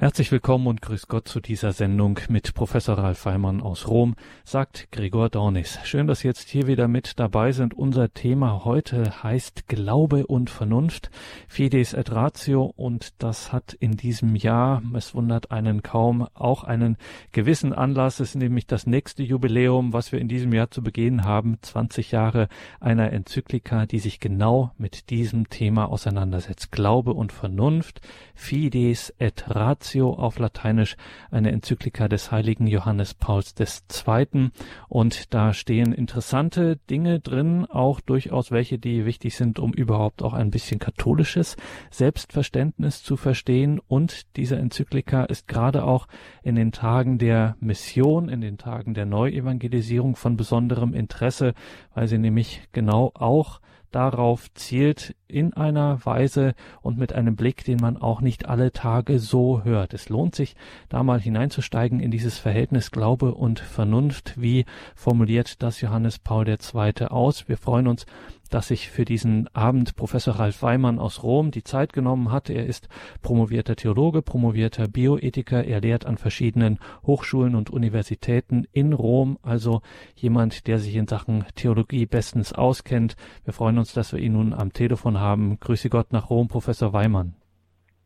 Herzlich willkommen und grüß Gott zu dieser Sendung mit Professor Ralf Weimann aus Rom, sagt Gregor Dornis. Schön, dass Sie jetzt hier wieder mit dabei sind. Unser Thema heute heißt Glaube und Vernunft, Fides et Ratio und das hat in diesem Jahr, es wundert einen kaum, auch einen gewissen Anlass. Es ist nämlich das nächste Jubiläum, was wir in diesem Jahr zu begehen haben, 20 Jahre einer Enzyklika, die sich genau mit diesem Thema auseinandersetzt. Glaube und Vernunft, Fides et Ratio Laudatio auf Lateinisch, eine Enzyklika des heiligen Johannes Pauls II. Und da stehen interessante Dinge drin, auch durchaus welche, die wichtig sind, um überhaupt auch ein bisschen katholisches Selbstverständnis zu verstehen. Und diese Enzyklika ist gerade auch in den Tagen der Mission, in den Tagen der Neuevangelisierung von besonderem Interesse, weil sie nämlich genau auch darauf zielt in einer Weise und mit einem Blick, den man auch nicht alle Tage so hört. Es lohnt sich, da mal hineinzusteigen in dieses Verhältnis Glaube und Vernunft. Wie formuliert das Johannes Paul II. aus? Wir freuen uns dass sich für diesen Abend Professor Ralf Weimann aus Rom die Zeit genommen hat. Er ist promovierter Theologe, promovierter Bioethiker. Er lehrt an verschiedenen Hochschulen und Universitäten in Rom. Also jemand, der sich in Sachen Theologie bestens auskennt. Wir freuen uns, dass wir ihn nun am Telefon haben. Grüße Gott nach Rom, Professor Weimann.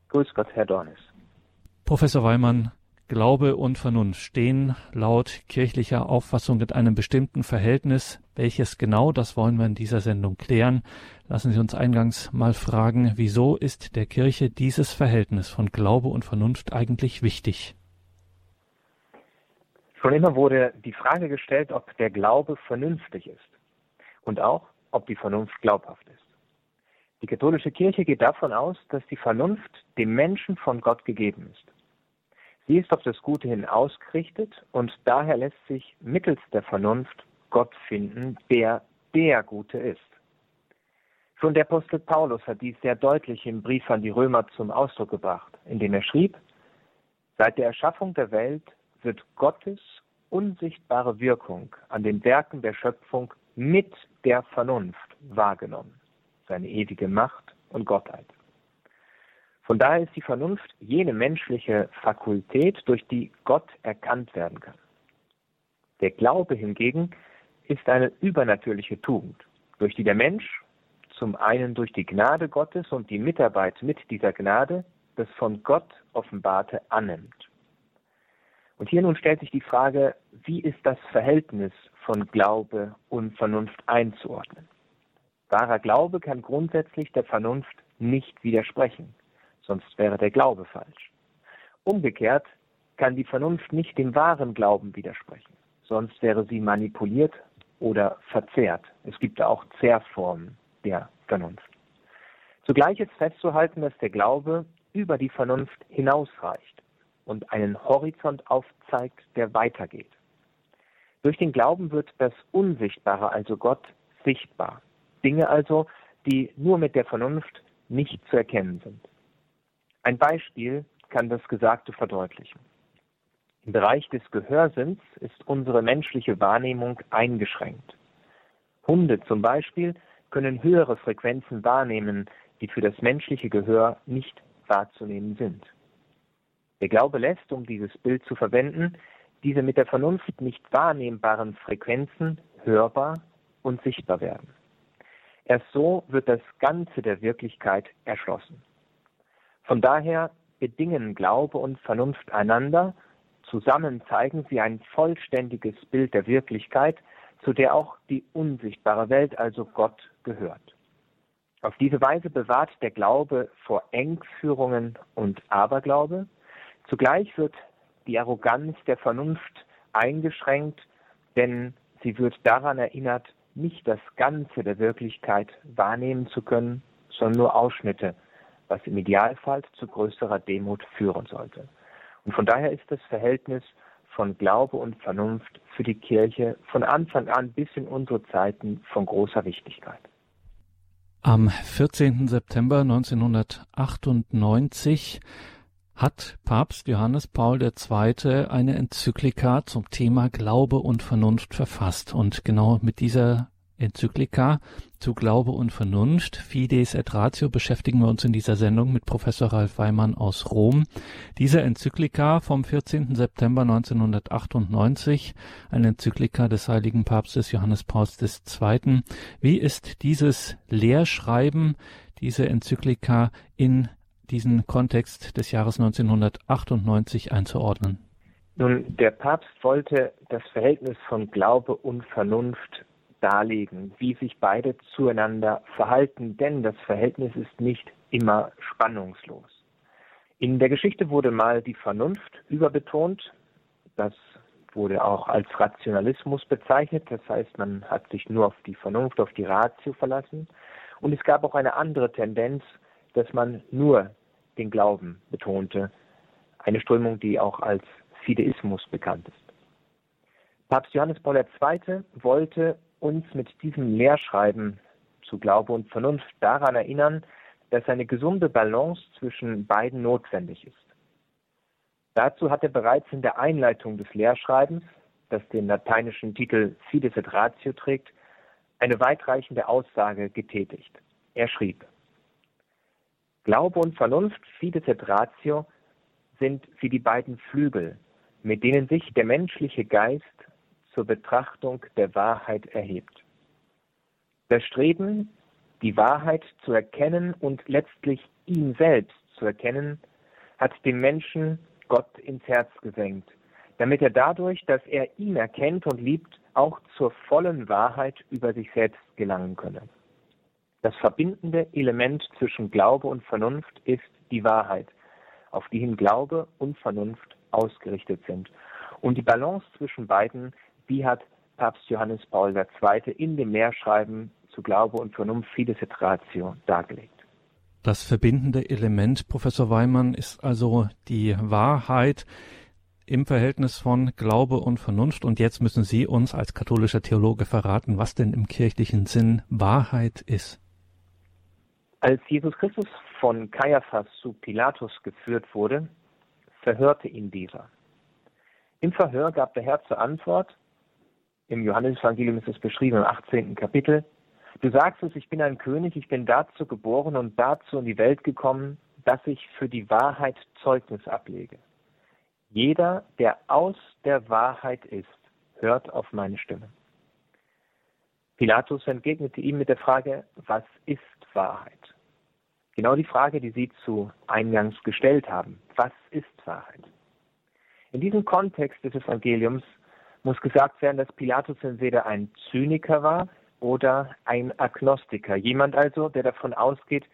Grüß Gott, Herr Dornis. Professor Weimann, Glaube und Vernunft stehen laut kirchlicher Auffassung in einem bestimmten Verhältnis. Welches genau, das wollen wir in dieser Sendung klären. Lassen Sie uns eingangs mal fragen, wieso ist der Kirche dieses Verhältnis von Glaube und Vernunft eigentlich wichtig? Schon immer wurde die Frage gestellt, ob der Glaube vernünftig ist und auch, ob die Vernunft glaubhaft ist. Die katholische Kirche geht davon aus, dass die Vernunft dem Menschen von Gott gegeben ist. Sie ist auf das Gute hin ausgerichtet und daher lässt sich mittels der Vernunft Gott finden, der der Gute ist. Schon der Apostel Paulus hat dies sehr deutlich im Brief an die Römer zum Ausdruck gebracht, indem er schrieb, Seit der Erschaffung der Welt wird Gottes unsichtbare Wirkung an den Werken der Schöpfung mit der Vernunft wahrgenommen, seine ewige Macht und Gottheit. Von daher ist die Vernunft jene menschliche Fakultät, durch die Gott erkannt werden kann. Der Glaube hingegen ist eine übernatürliche Tugend, durch die der Mensch zum einen durch die Gnade Gottes und die Mitarbeit mit dieser Gnade das von Gott offenbarte annimmt. Und hier nun stellt sich die Frage, wie ist das Verhältnis von Glaube und Vernunft einzuordnen? Wahrer Glaube kann grundsätzlich der Vernunft nicht widersprechen sonst wäre der Glaube falsch. Umgekehrt kann die Vernunft nicht dem wahren Glauben widersprechen, sonst wäre sie manipuliert oder verzerrt. Es gibt auch Zerrformen der Vernunft. Zugleich ist festzuhalten, dass der Glaube über die Vernunft hinausreicht und einen Horizont aufzeigt, der weitergeht. Durch den Glauben wird das Unsichtbare, also Gott, sichtbar. Dinge also, die nur mit der Vernunft nicht zu erkennen sind. Ein Beispiel kann das Gesagte verdeutlichen. Im Bereich des Gehörsinns ist unsere menschliche Wahrnehmung eingeschränkt. Hunde zum Beispiel können höhere Frequenzen wahrnehmen, die für das menschliche Gehör nicht wahrzunehmen sind. Der Glaube lässt, um dieses Bild zu verwenden, diese mit der Vernunft nicht wahrnehmbaren Frequenzen hörbar und sichtbar werden. Erst so wird das Ganze der Wirklichkeit erschlossen. Von daher bedingen Glaube und Vernunft einander, zusammen zeigen sie ein vollständiges Bild der Wirklichkeit, zu der auch die unsichtbare Welt, also Gott, gehört. Auf diese Weise bewahrt der Glaube vor Engführungen und Aberglaube. Zugleich wird die Arroganz der Vernunft eingeschränkt, denn sie wird daran erinnert, nicht das Ganze der Wirklichkeit wahrnehmen zu können, sondern nur Ausschnitte was im Idealfall zu größerer Demut führen sollte. Und von daher ist das Verhältnis von Glaube und Vernunft für die Kirche von Anfang an bis in unsere Zeiten von großer Wichtigkeit. Am 14. September 1998 hat Papst Johannes Paul II. eine Enzyklika zum Thema Glaube und Vernunft verfasst. Und genau mit dieser Enzyklika zu Glaube und Vernunft, Fides et Ratio, beschäftigen wir uns in dieser Sendung mit Professor Ralf Weimann aus Rom. Diese Enzyklika vom 14. September 1998, eine Enzyklika des heiligen Papstes Johannes Pauls II. Wie ist dieses Lehrschreiben, diese Enzyklika in diesen Kontext des Jahres 1998 einzuordnen? Nun, der Papst wollte das Verhältnis von Glaube und Vernunft darlegen, wie sich beide zueinander verhalten, denn das Verhältnis ist nicht immer spannungslos. In der Geschichte wurde mal die Vernunft überbetont. Das wurde auch als Rationalismus bezeichnet. Das heißt, man hat sich nur auf die Vernunft, auf die Ratio verlassen. Und es gab auch eine andere Tendenz, dass man nur den Glauben betonte. Eine Strömung, die auch als Fideismus bekannt ist. Papst Johannes Paul II. wollte uns mit diesem Lehrschreiben zu Glaube und Vernunft daran erinnern, dass eine gesunde Balance zwischen beiden notwendig ist. Dazu hat er bereits in der Einleitung des Lehrschreibens, das den lateinischen Titel Fides et Ratio trägt, eine weitreichende Aussage getätigt. Er schrieb, Glaube und Vernunft, Fides et Ratio, sind wie die beiden Flügel, mit denen sich der menschliche Geist zur Betrachtung der Wahrheit erhebt. Das Streben, die Wahrheit zu erkennen und letztlich ihn selbst zu erkennen, hat dem Menschen Gott ins Herz gesenkt, damit er dadurch, dass er ihn erkennt und liebt, auch zur vollen Wahrheit über sich selbst gelangen könne. Das verbindende Element zwischen Glaube und Vernunft ist die Wahrheit, auf die hin Glaube und Vernunft ausgerichtet sind. Und die Balance zwischen beiden die hat Papst Johannes Paul II. in dem Lehrschreiben zu Glaube und Vernunft Fides et Ratio dargelegt. Das verbindende Element, Professor Weimann, ist also die Wahrheit im Verhältnis von Glaube und Vernunft. Und jetzt müssen Sie uns als katholischer Theologe verraten, was denn im kirchlichen Sinn Wahrheit ist. Als Jesus Christus von Kaiaphas zu Pilatus geführt wurde, verhörte ihn dieser. Im Verhör gab der Herr zur Antwort, im Johannesevangelium ist es beschrieben im 18. Kapitel. Du sagst es, ich bin ein König, ich bin dazu geboren und dazu in die Welt gekommen, dass ich für die Wahrheit Zeugnis ablege. Jeder, der aus der Wahrheit ist, hört auf meine Stimme. Pilatus entgegnete ihm mit der Frage, was ist Wahrheit? Genau die Frage, die Sie zu Eingangs gestellt haben. Was ist Wahrheit? In diesem Kontext des Evangeliums muss gesagt werden, dass Pilatus entweder ein Zyniker war oder ein Agnostiker, jemand also, der davon ausgeht,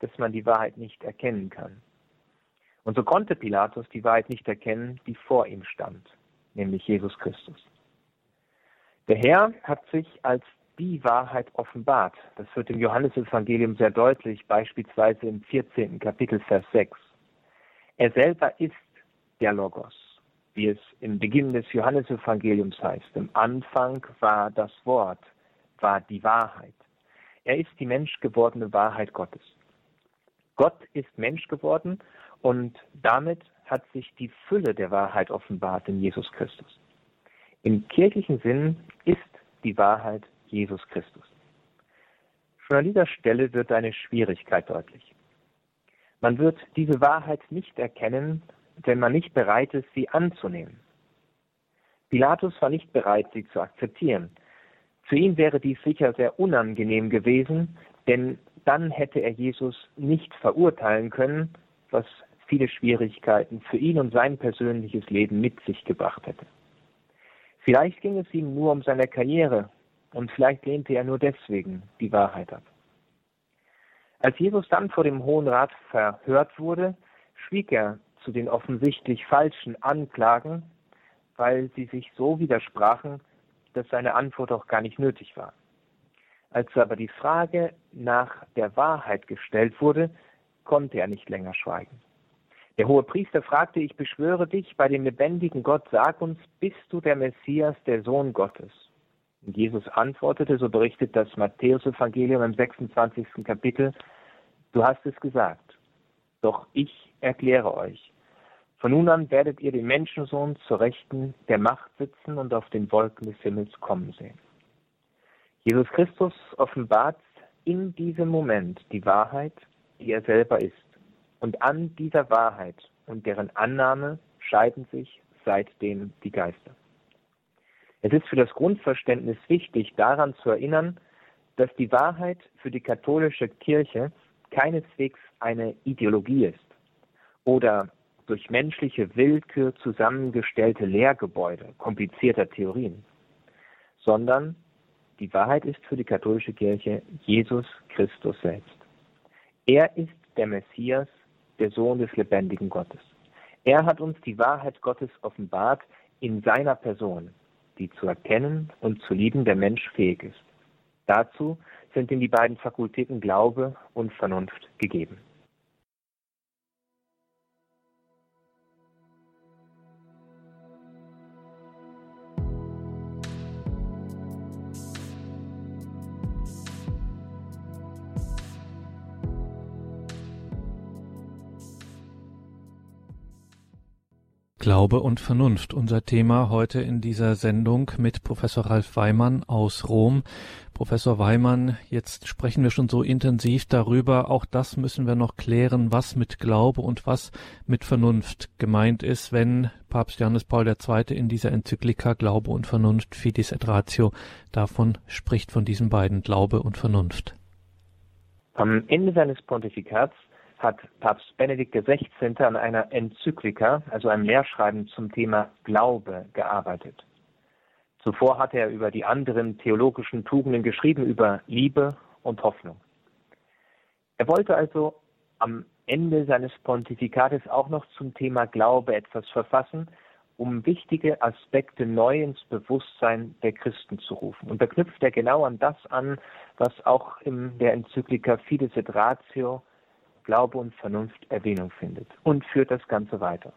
dass man die Wahrheit nicht erkennen kann. Und so konnte Pilatus die Wahrheit nicht erkennen, die vor ihm stand, nämlich Jesus Christus. Der Herr hat sich als die Wahrheit offenbart. Das wird im Johannesevangelium sehr deutlich, beispielsweise im 14. Kapitel Vers 6. Er selber ist der Logos wie es im Beginn des Johannesevangeliums heißt. Im Anfang war das Wort, war die Wahrheit. Er ist die menschgewordene Wahrheit Gottes. Gott ist Mensch geworden und damit hat sich die Fülle der Wahrheit offenbart in Jesus Christus. Im kirchlichen Sinn ist die Wahrheit Jesus Christus. Schon an dieser Stelle wird eine Schwierigkeit deutlich. Man wird diese Wahrheit nicht erkennen, wenn man nicht bereit ist, sie anzunehmen. Pilatus war nicht bereit, sie zu akzeptieren. Für ihn wäre dies sicher sehr unangenehm gewesen, denn dann hätte er Jesus nicht verurteilen können, was viele Schwierigkeiten für ihn und sein persönliches Leben mit sich gebracht hätte. Vielleicht ging es ihm nur um seine Karriere und vielleicht lehnte er nur deswegen die Wahrheit ab. Als Jesus dann vor dem Hohen Rat verhört wurde, schwieg er zu den offensichtlich falschen Anklagen, weil sie sich so widersprachen, dass seine Antwort auch gar nicht nötig war. Als aber die Frage nach der Wahrheit gestellt wurde, konnte er nicht länger schweigen. Der hohe Priester fragte, ich beschwöre dich bei dem lebendigen Gott, sag uns, bist du der Messias, der Sohn Gottes? Und Jesus antwortete, so berichtet das Matthäus-Evangelium im 26. Kapitel, du hast es gesagt, doch ich erkläre euch, von nun an werdet ihr den Menschensohn zur Rechten der Macht sitzen und auf den Wolken des Himmels kommen sehen. Jesus Christus offenbart in diesem Moment die Wahrheit, die er selber ist. Und an dieser Wahrheit und deren Annahme scheiden sich seitdem die Geister. Es ist für das Grundverständnis wichtig, daran zu erinnern, dass die Wahrheit für die katholische Kirche keineswegs eine Ideologie ist oder durch menschliche Willkür zusammengestellte Lehrgebäude komplizierter Theorien, sondern die Wahrheit ist für die katholische Kirche Jesus Christus selbst. Er ist der Messias, der Sohn des lebendigen Gottes. Er hat uns die Wahrheit Gottes offenbart in seiner Person, die zu erkennen und zu lieben der Mensch fähig ist. Dazu sind ihm die beiden Fakultäten Glaube und Vernunft gegeben. Glaube und Vernunft, unser Thema heute in dieser Sendung mit Professor Ralf Weimann aus Rom. Professor Weimann, jetzt sprechen wir schon so intensiv darüber, auch das müssen wir noch klären, was mit Glaube und was mit Vernunft gemeint ist, wenn Papst Johannes Paul II. in dieser Enzyklika Glaube und Vernunft, Fides et Ratio, davon spricht von diesen beiden Glaube und Vernunft. Am Ende seines Pontifikats hat Papst Benedikt XVI. an einer Enzyklika, also einem Lehrschreiben zum Thema Glaube, gearbeitet. Zuvor hatte er über die anderen theologischen Tugenden geschrieben, über Liebe und Hoffnung. Er wollte also am Ende seines Pontifikates auch noch zum Thema Glaube etwas verfassen, um wichtige Aspekte neu ins Bewusstsein der Christen zu rufen. Und da knüpft er genau an das an, was auch in der Enzyklika Fides et Ratio Glaube und Vernunft Erwähnung findet und führt das Ganze weiter.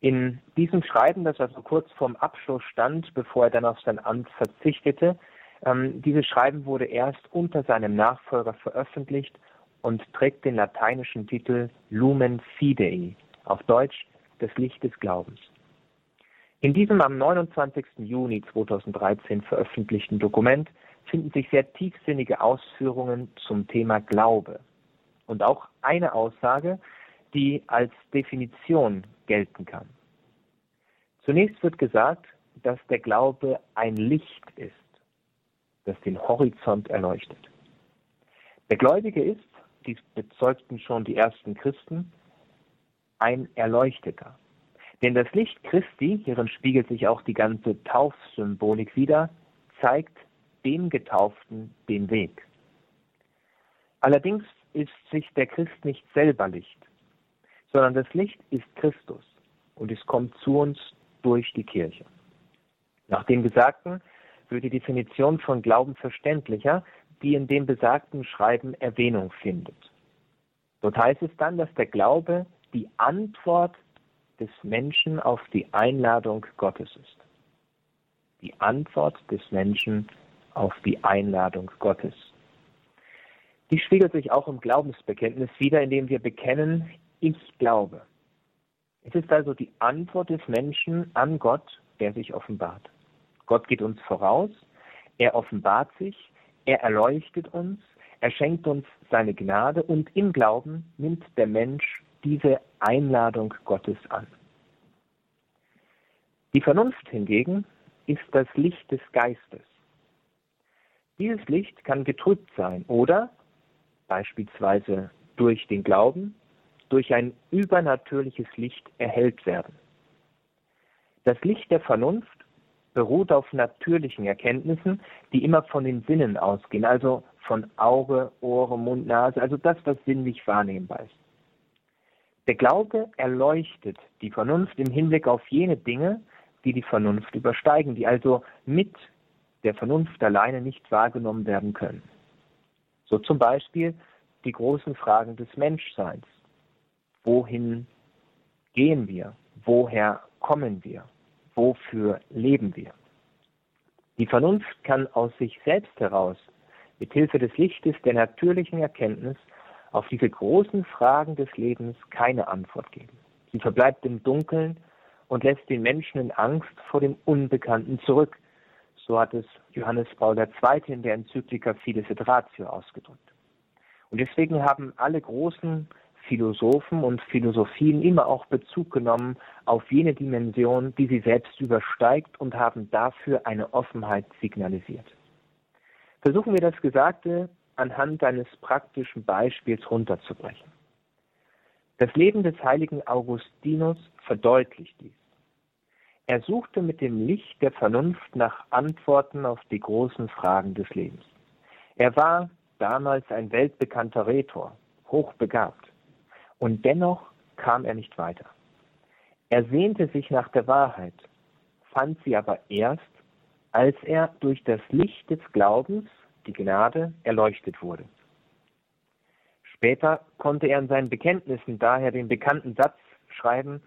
In diesem Schreiben, das also kurz vorm Abschluss stand, bevor er dann auf sein Amt verzichtete, ähm, dieses Schreiben wurde erst unter seinem Nachfolger veröffentlicht und trägt den lateinischen Titel Lumen Fidei, auf Deutsch das Licht des Glaubens. In diesem am 29. Juni 2013 veröffentlichten Dokument finden sich sehr tiefsinnige Ausführungen zum Thema Glaube, und auch eine Aussage, die als Definition gelten kann. Zunächst wird gesagt, dass der Glaube ein Licht ist, das den Horizont erleuchtet. Der Gläubige ist, dies bezeugten schon die ersten Christen, ein Erleuchteter. Denn das Licht Christi, hierin spiegelt sich auch die ganze Taufsymbolik wieder, zeigt dem Getauften den Weg. Allerdings ist sich der Christ nicht selber Licht, sondern das Licht ist Christus und es kommt zu uns durch die Kirche. Nach dem Gesagten wird die Definition von Glauben verständlicher, die in dem besagten Schreiben Erwähnung findet. Dort heißt es dann, dass der Glaube die Antwort des Menschen auf die Einladung Gottes ist. Die Antwort des Menschen auf die Einladung Gottes. Die spiegelt sich auch im Glaubensbekenntnis wider, indem wir bekennen, ich glaube. Es ist also die Antwort des Menschen an Gott, der sich offenbart. Gott geht uns voraus, er offenbart sich, er erleuchtet uns, er schenkt uns seine Gnade und im Glauben nimmt der Mensch diese Einladung Gottes an. Die Vernunft hingegen ist das Licht des Geistes. Dieses Licht kann getrübt sein oder beispielsweise durch den Glauben, durch ein übernatürliches Licht erhellt werden. Das Licht der Vernunft beruht auf natürlichen Erkenntnissen, die immer von den Sinnen ausgehen, also von Auge, Ohr, Mund, Nase, also das, was sinnlich wahrnehmbar ist. Der Glaube erleuchtet die Vernunft im Hinblick auf jene Dinge, die die Vernunft übersteigen, die also mit der Vernunft alleine nicht wahrgenommen werden können. So zum Beispiel die großen Fragen des Menschseins. Wohin gehen wir? Woher kommen wir? Wofür leben wir? Die Vernunft kann aus sich selbst heraus, mit Hilfe des Lichtes der natürlichen Erkenntnis, auf diese großen Fragen des Lebens keine Antwort geben. Sie verbleibt im Dunkeln und lässt den Menschen in Angst vor dem Unbekannten zurück, So hat es Johannes Paul II. in der Enzyklika Fides et Ratio ausgedrückt. Und deswegen haben alle großen Philosophen und Philosophien immer auch Bezug genommen auf jene Dimension, die sie selbst übersteigt und haben dafür eine Offenheit signalisiert. Versuchen wir das Gesagte anhand eines praktischen Beispiels runterzubrechen. Das Leben des heiligen Augustinus verdeutlicht dies. Er suchte mit dem Licht der Vernunft nach Antworten auf die großen Fragen des Lebens. Er war damals ein weltbekannter Rhetor, hochbegabt. Und dennoch kam er nicht weiter. Er sehnte sich nach der Wahrheit, fand sie aber erst, als er durch das Licht des Glaubens, die Gnade, erleuchtet wurde. Später konnte er in seinen Bekenntnissen daher den bekannten Satz schreiben,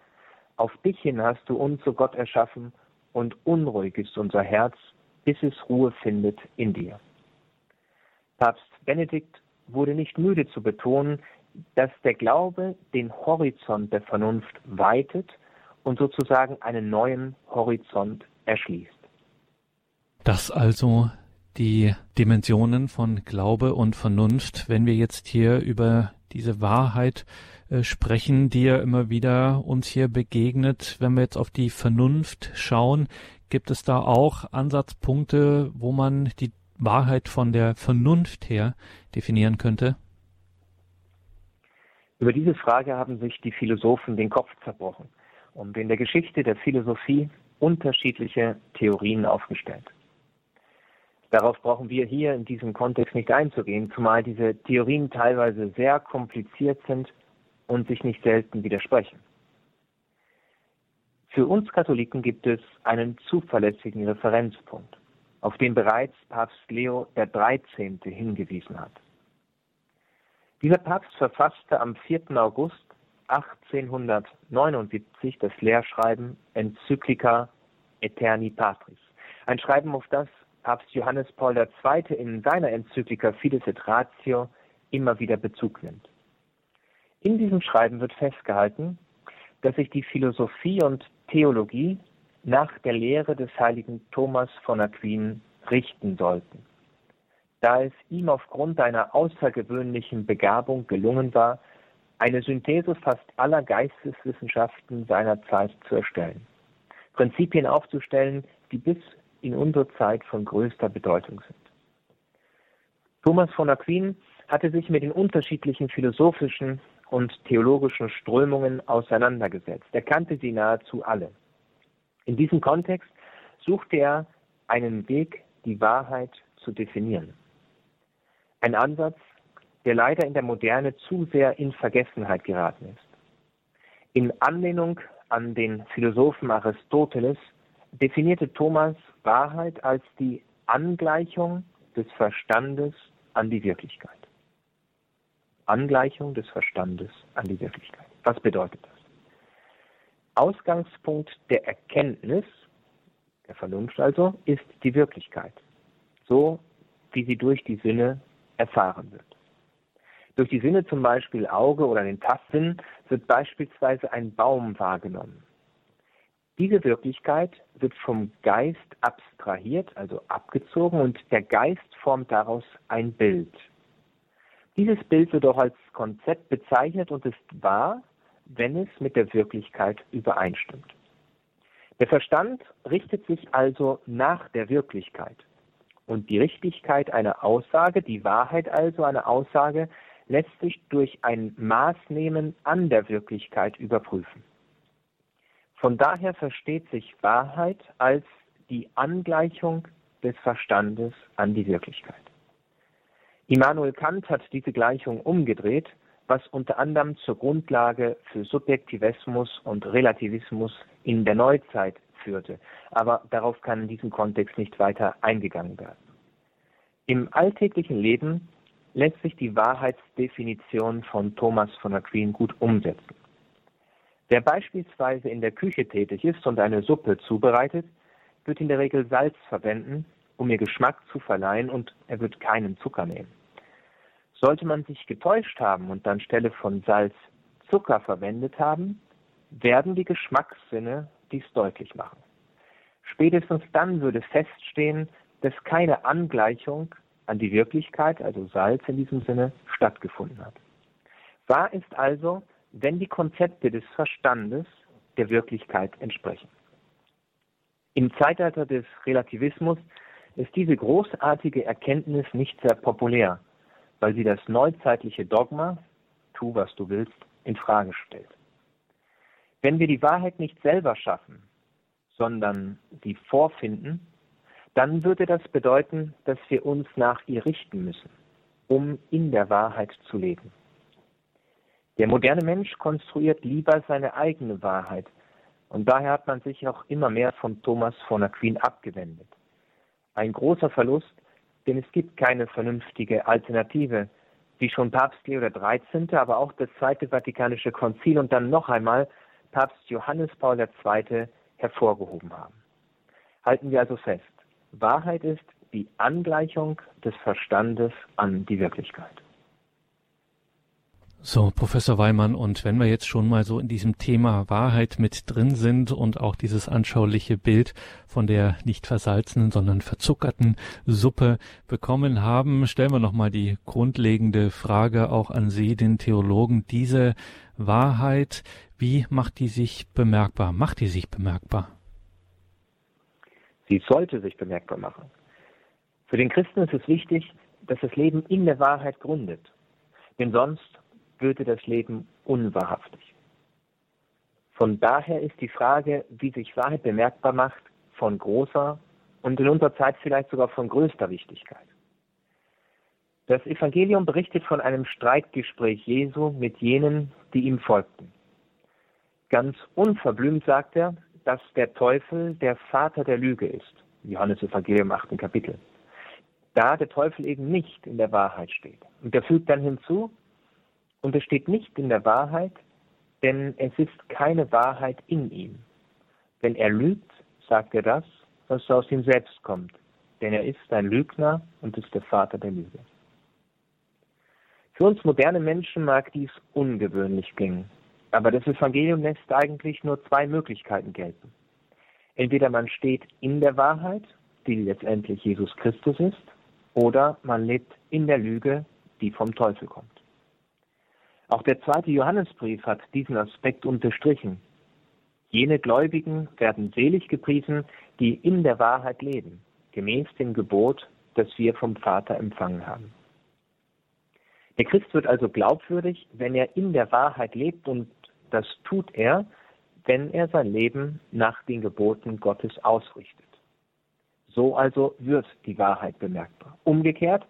auf dich hin hast du uns, so Gott, erschaffen, und unruhig ist unser Herz, bis es Ruhe findet in dir. Papst Benedikt wurde nicht müde zu betonen, dass der Glaube den Horizont der Vernunft weitet und sozusagen einen neuen Horizont erschließt. Das also die Dimensionen von Glaube und Vernunft, wenn wir jetzt hier über diese Wahrheit äh, sprechen, die ja immer wieder uns hier begegnet. Wenn wir jetzt auf die Vernunft schauen, gibt es da auch Ansatzpunkte, wo man die Wahrheit von der Vernunft her definieren könnte? Über diese Frage haben sich die Philosophen den Kopf zerbrochen und in der Geschichte der Philosophie unterschiedliche Theorien aufgestellt. Darauf brauchen wir hier in diesem Kontext nicht einzugehen, zumal diese Theorien teilweise sehr kompliziert sind und sich nicht selten widersprechen. Für uns Katholiken gibt es einen zuverlässigen Referenzpunkt, auf den bereits Papst Leo XIII. hingewiesen hat. Dieser Papst verfasste am 4. August 1879 das Lehrschreiben Enzyclica Eterni Patris, ein Schreiben, auf das Papst Johannes Paul II. in seiner Enzyklika Fides et Ratio immer wieder Bezug nimmt. In diesem Schreiben wird festgehalten, dass sich die Philosophie und Theologie nach der Lehre des heiligen Thomas von Aquin richten sollten da es ihm aufgrund einer außergewöhnlichen Begabung gelungen war, eine Synthese fast aller Geisteswissenschaften seiner Zeit zu erstellen, Prinzipien aufzustellen, die bis in unsere Zeit von größter Bedeutung sind. Thomas von Aquin hatte sich mit den unterschiedlichen philosophischen und theologischen Strömungen auseinandergesetzt. Er kannte sie nahezu alle. In diesem Kontext suchte er einen Weg, die Wahrheit zu definieren. Ein Ansatz, der leider in der Moderne zu sehr in Vergessenheit geraten ist. In Anlehnung an den Philosophen Aristoteles definierte Thomas Wahrheit als die Angleichung des Verstandes an die Wirklichkeit. Angleichung des Verstandes an die Wirklichkeit. Was bedeutet das? Ausgangspunkt der Erkenntnis, der Vernunft also, ist die Wirklichkeit, so wie sie durch die Sinne erfahren wird. Durch die Sinne zum Beispiel Auge oder den Tastsinn wird beispielsweise ein Baum wahrgenommen. Diese Wirklichkeit wird vom Geist abstrahiert, also abgezogen, und der Geist formt daraus ein Bild. Dieses Bild wird auch als Konzept bezeichnet und ist wahr, wenn es mit der Wirklichkeit übereinstimmt. Der Verstand richtet sich also nach der Wirklichkeit. Und die Richtigkeit einer Aussage, die Wahrheit also einer Aussage, lässt sich durch ein Maßnehmen an der Wirklichkeit überprüfen. Von daher versteht sich Wahrheit als die Angleichung des Verstandes an die Wirklichkeit. Immanuel Kant hat diese Gleichung umgedreht, was unter anderem zur Grundlage für Subjektivismus und Relativismus in der Neuzeit führte. Aber darauf kann in diesem Kontext nicht weiter eingegangen werden. Im alltäglichen Leben lässt sich die Wahrheitsdefinition von Thomas von Aquin gut umsetzen. Wer beispielsweise in der Küche tätig ist und eine Suppe zubereitet, wird in der Regel Salz verwenden, um ihr Geschmack zu verleihen und er wird keinen Zucker nehmen. Sollte man sich getäuscht haben und anstelle von Salz Zucker verwendet haben, werden die Geschmackssinne dies deutlich machen. Spätestens dann würde feststehen, dass keine Angleichung an die Wirklichkeit, also Salz in diesem Sinne, stattgefunden hat. Wahr ist also, wenn die Konzepte des Verstandes der Wirklichkeit entsprechen. Im Zeitalter des Relativismus ist diese großartige Erkenntnis nicht sehr populär, weil sie das neuzeitliche Dogma, tu was du willst, in Frage stellt. Wenn wir die Wahrheit nicht selber schaffen, sondern sie vorfinden, dann würde das bedeuten, dass wir uns nach ihr richten müssen, um in der Wahrheit zu leben. Der moderne Mensch konstruiert lieber seine eigene Wahrheit und daher hat man sich auch immer mehr von Thomas von Aquin abgewendet. Ein großer Verlust, denn es gibt keine vernünftige Alternative, wie schon Papst Leo XIII., aber auch das Zweite Vatikanische Konzil und dann noch einmal Papst Johannes Paul II. hervorgehoben haben. Halten wir also fest, Wahrheit ist die Angleichung des Verstandes an die Wirklichkeit. So, Professor Weimann, und wenn wir jetzt schon mal so in diesem Thema Wahrheit mit drin sind und auch dieses anschauliche Bild von der nicht versalzenen, sondern verzuckerten Suppe bekommen haben, stellen wir nochmal die grundlegende Frage auch an Sie, den Theologen. Diese Wahrheit, wie macht die sich bemerkbar? Macht die sich bemerkbar? Sie sollte sich bemerkbar machen. Für den Christen ist es wichtig, dass das Leben in der Wahrheit gründet. Denn sonst würde das Leben unwahrhaftig. Von daher ist die Frage, wie sich Wahrheit bemerkbar macht, von großer und in unserer Zeit vielleicht sogar von größter Wichtigkeit. Das Evangelium berichtet von einem Streitgespräch Jesu mit jenen, die ihm folgten. Ganz unverblümt sagt er, dass der Teufel der Vater der Lüge ist. Johannes Evangelium 8. Kapitel. Da der Teufel eben nicht in der Wahrheit steht. Und er fügt dann hinzu, und es steht nicht in der Wahrheit, denn es ist keine Wahrheit in ihm. Wenn er lügt, sagt er das, was aus ihm selbst kommt, denn er ist ein Lügner und ist der Vater der Lüge. Für uns moderne Menschen mag dies ungewöhnlich klingen, aber das Evangelium lässt eigentlich nur zwei Möglichkeiten gelten. Entweder man steht in der Wahrheit, die letztendlich Jesus Christus ist, oder man lebt in der Lüge, die vom Teufel kommt. Auch der zweite Johannesbrief hat diesen Aspekt unterstrichen. Jene Gläubigen werden selig gepriesen, die in der Wahrheit leben, gemäß dem Gebot, das wir vom Vater empfangen haben. Der Christ wird also glaubwürdig, wenn er in der Wahrheit lebt und das tut er, wenn er sein Leben nach den Geboten Gottes ausrichtet. So also wird die Wahrheit bemerkbar. Umgekehrt,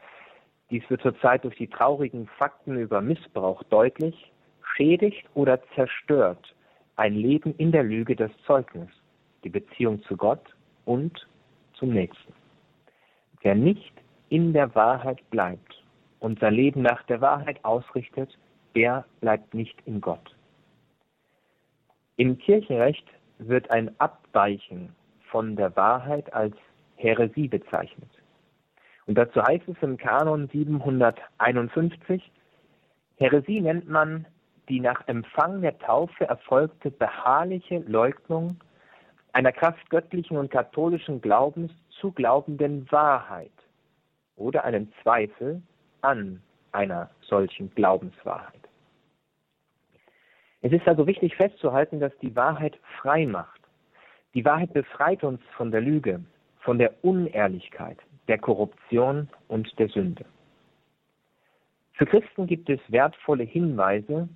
dies wird zurzeit durch die traurigen Fakten über Missbrauch deutlich, schädigt oder zerstört ein Leben in der Lüge das Zeugnis, die Beziehung zu Gott und zum Nächsten. Wer nicht in der Wahrheit bleibt und sein Leben nach der Wahrheit ausrichtet, der bleibt nicht in Gott. Im Kirchenrecht wird ein Abweichen von der Wahrheit als Häresie bezeichnet. Und dazu heißt es im Kanon 751, Häresie nennt man die nach Empfang der Taufe erfolgte beharrliche Leugnung einer Kraft göttlichen und katholischen Glaubens zu glaubenden Wahrheit oder einen Zweifel an einer solchen Glaubenswahrheit. Es ist also wichtig festzuhalten, dass die Wahrheit frei macht. Die Wahrheit befreit uns von der Lüge, von der Unehrlichkeit, der Korruption und der Sünde. Für Christen gibt es wertvolle Hinweise,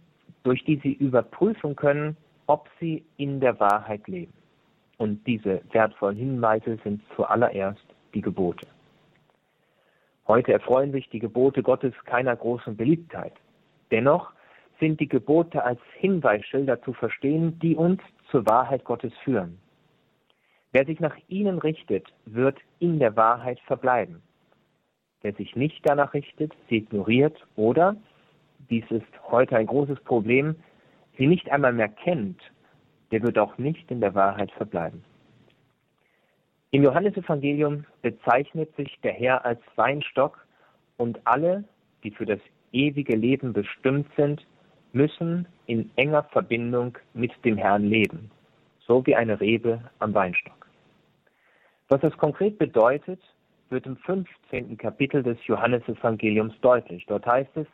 durch die sie überprüfen können, ob sie in der Wahrheit leben. Und diese wertvollen Hinweise sind zuallererst die Gebote. Heute erfreuen sich die Gebote Gottes keiner großen Beliebtheit. Dennoch sind die Gebote als Hinweisschilder zu verstehen, die uns zur Wahrheit Gottes führen. Wer sich nach ihnen richtet, wird in der Wahrheit verbleiben. Wer sich nicht danach richtet, sie ignoriert oder, dies ist heute ein großes Problem, sie nicht einmal mehr kennt, der wird auch nicht in der Wahrheit verbleiben. Im Johannesevangelium bezeichnet sich der Herr als Weinstock und alle, die für das ewige Leben bestimmt sind, müssen in enger Verbindung mit dem Herrn leben, so wie eine Rebe am Weinstock. Was das konkret bedeutet, wird im 15. Kapitel des Johannesevangeliums deutlich. Dort heißt es,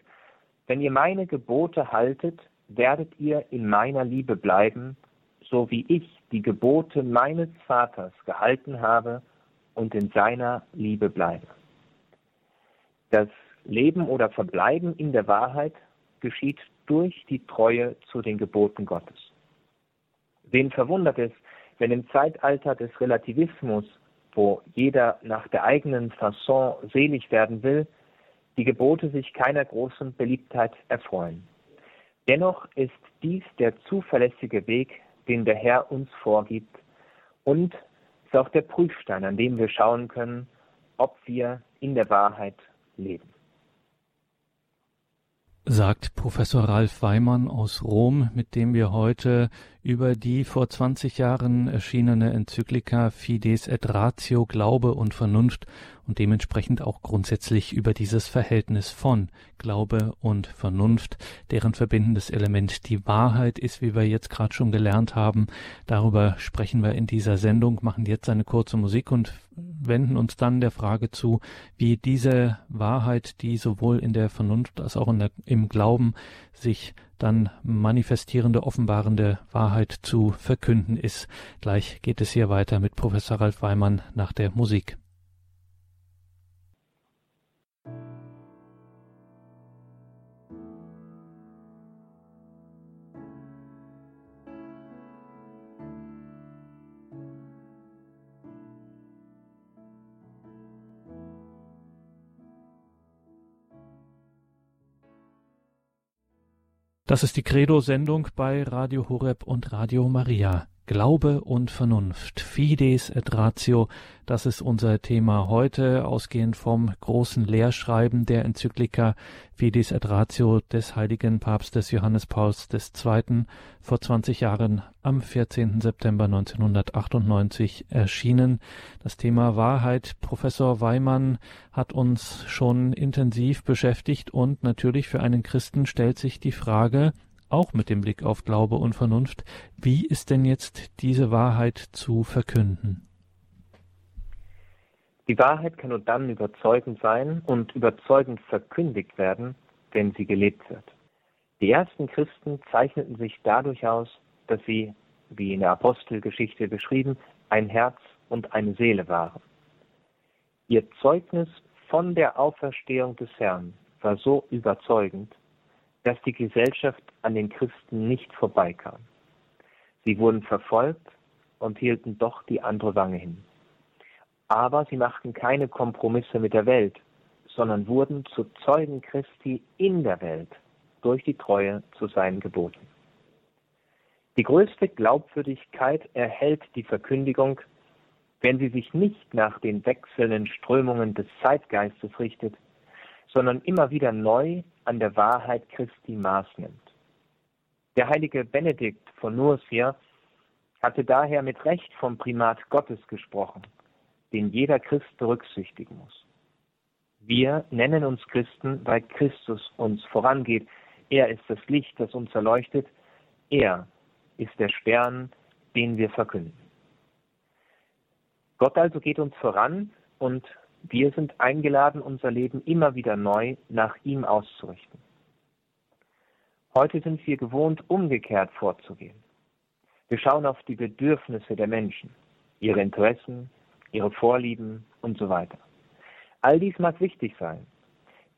wenn ihr meine Gebote haltet, werdet ihr in meiner Liebe bleiben, so wie ich die Gebote meines Vaters gehalten habe und in seiner Liebe bleibe. Das Leben oder Verbleiben in der Wahrheit geschieht durch die Treue zu den Geboten Gottes. Wen verwundert es, wenn im Zeitalter des Relativismus, wo jeder nach der eigenen Fasson selig werden will, die Gebote sich keiner großen Beliebtheit erfreuen. Dennoch ist dies der zuverlässige Weg, den der Herr uns vorgibt und ist auch der Prüfstein, an dem wir schauen können, ob wir in der Wahrheit leben sagt Professor Ralf Weimann aus Rom, mit dem wir heute über die vor 20 Jahren erschienene Enzyklika Fides et Ratio Glaube und Vernunft und dementsprechend auch grundsätzlich über dieses Verhältnis von Glaube und Vernunft, deren verbindendes Element die Wahrheit ist, wie wir jetzt gerade schon gelernt haben. Darüber sprechen wir in dieser Sendung, machen jetzt eine kurze Musik und wenden uns dann der Frage zu, wie diese Wahrheit, die sowohl in der Vernunft als auch der, im Glauben sich dann manifestierende, offenbarende Wahrheit zu verkünden ist. Gleich geht es hier weiter mit Professor Ralf Weimann nach der Musik. Das ist die Credo-Sendung bei Radio Horeb und Radio Maria. Glaube und Vernunft, Fides et Ratio, das ist unser Thema heute, ausgehend vom großen Lehrschreiben der Enzyklika Fides et Ratio des heiligen Papstes Johannes Pauls II. vor 20 Jahren am 14. September 1998 erschienen. Das Thema Wahrheit, Professor Weimann hat uns schon intensiv beschäftigt und natürlich für einen Christen stellt sich die Frage, auch mit dem Blick auf Glaube und Vernunft, wie ist denn jetzt diese Wahrheit zu verkünden? Die Wahrheit kann nur dann überzeugend sein und überzeugend verkündigt werden, wenn sie gelebt wird. Die ersten Christen zeichneten sich dadurch aus, dass sie, wie in der Apostelgeschichte beschrieben, ein Herz und eine Seele waren. Ihr Zeugnis von der Auferstehung des Herrn war so überzeugend, dass die Gesellschaft an den Christen nicht vorbeikam. Sie wurden verfolgt und hielten doch die andere Wange hin. Aber sie machten keine Kompromisse mit der Welt, sondern wurden zu Zeugen Christi in der Welt durch die Treue zu seinen Geboten. Die größte Glaubwürdigkeit erhält die Verkündigung, wenn sie sich nicht nach den wechselnden Strömungen des Zeitgeistes richtet, sondern immer wieder neu an der Wahrheit Christi Maß nimmt. Der heilige Benedikt von Nursia hatte daher mit Recht vom Primat Gottes gesprochen, den jeder Christ berücksichtigen muss. Wir nennen uns Christen, weil Christus uns vorangeht. Er ist das Licht, das uns erleuchtet. Er ist der Stern, den wir verkünden. Gott also geht uns voran und wir sind eingeladen, unser Leben immer wieder neu nach ihm auszurichten. Heute sind wir gewohnt, umgekehrt vorzugehen. Wir schauen auf die Bedürfnisse der Menschen, ihre Interessen, ihre Vorlieben und so weiter. All dies mag wichtig sein.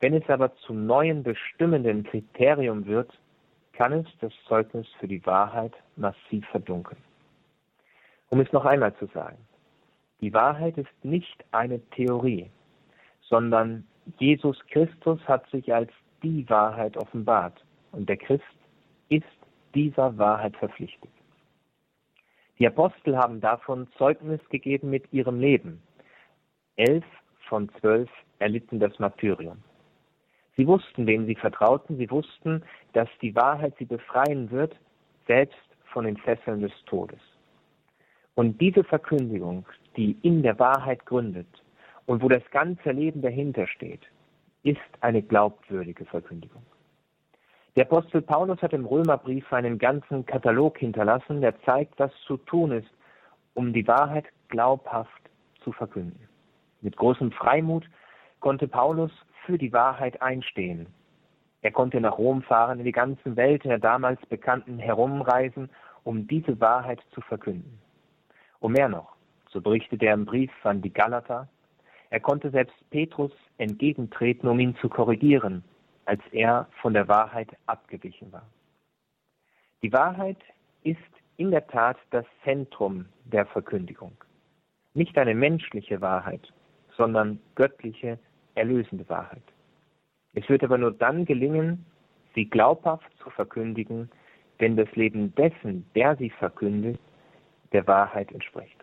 Wenn es aber zum neuen bestimmenden Kriterium wird, kann es das Zeugnis für die Wahrheit massiv verdunkeln. Um es noch einmal zu sagen, die Wahrheit ist nicht eine Theorie, sondern Jesus Christus hat sich als die Wahrheit offenbart und der Christ ist dieser Wahrheit verpflichtet. Die Apostel haben davon Zeugnis gegeben mit ihrem Leben. Elf von zwölf erlitten das Martyrium. Sie wussten, wem sie vertrauten, sie wussten, dass die Wahrheit sie befreien wird, selbst von den Fesseln des Todes. Und diese Verkündigung, die in der Wahrheit gründet und wo das ganze Leben dahinter steht, ist eine glaubwürdige Verkündigung. Der Apostel Paulus hat im Römerbrief einen ganzen Katalog hinterlassen, der zeigt, was zu tun ist, um die Wahrheit glaubhaft zu verkünden. Mit großem Freimut konnte Paulus für die Wahrheit einstehen. Er konnte nach Rom fahren, in die ganze Welt der damals Bekannten herumreisen, um diese Wahrheit zu verkünden. Und mehr noch, so berichtet er im Brief an die Galater, er konnte selbst Petrus entgegentreten, um ihn zu korrigieren, als er von der Wahrheit abgewichen war. Die Wahrheit ist in der Tat das Zentrum der Verkündigung. Nicht eine menschliche Wahrheit, sondern göttliche, erlösende Wahrheit. Es wird aber nur dann gelingen, sie glaubhaft zu verkündigen, wenn das Leben dessen, der sie verkündet, der Wahrheit entspricht.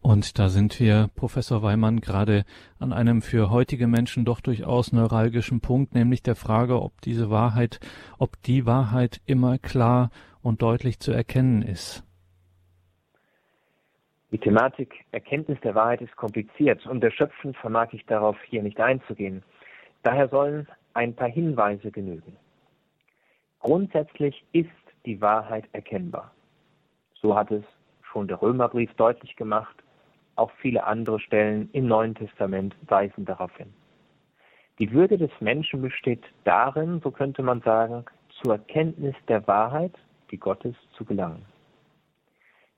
Und da sind wir, Professor Weimann, gerade an einem für heutige Menschen doch durchaus neuralgischen Punkt, nämlich der Frage, ob diese Wahrheit, ob die Wahrheit immer klar und deutlich zu erkennen ist. Die Thematik Erkenntnis der Wahrheit ist kompliziert und erschöpfend vermag ich darauf hier nicht einzugehen. Daher sollen ein paar Hinweise genügen. Grundsätzlich ist die Wahrheit erkennbar. So hat es schon der Römerbrief deutlich gemacht auch viele andere Stellen im Neuen Testament weisen darauf hin. Die Würde des Menschen besteht darin, so könnte man sagen, zur Erkenntnis der Wahrheit, die Gottes, zu gelangen.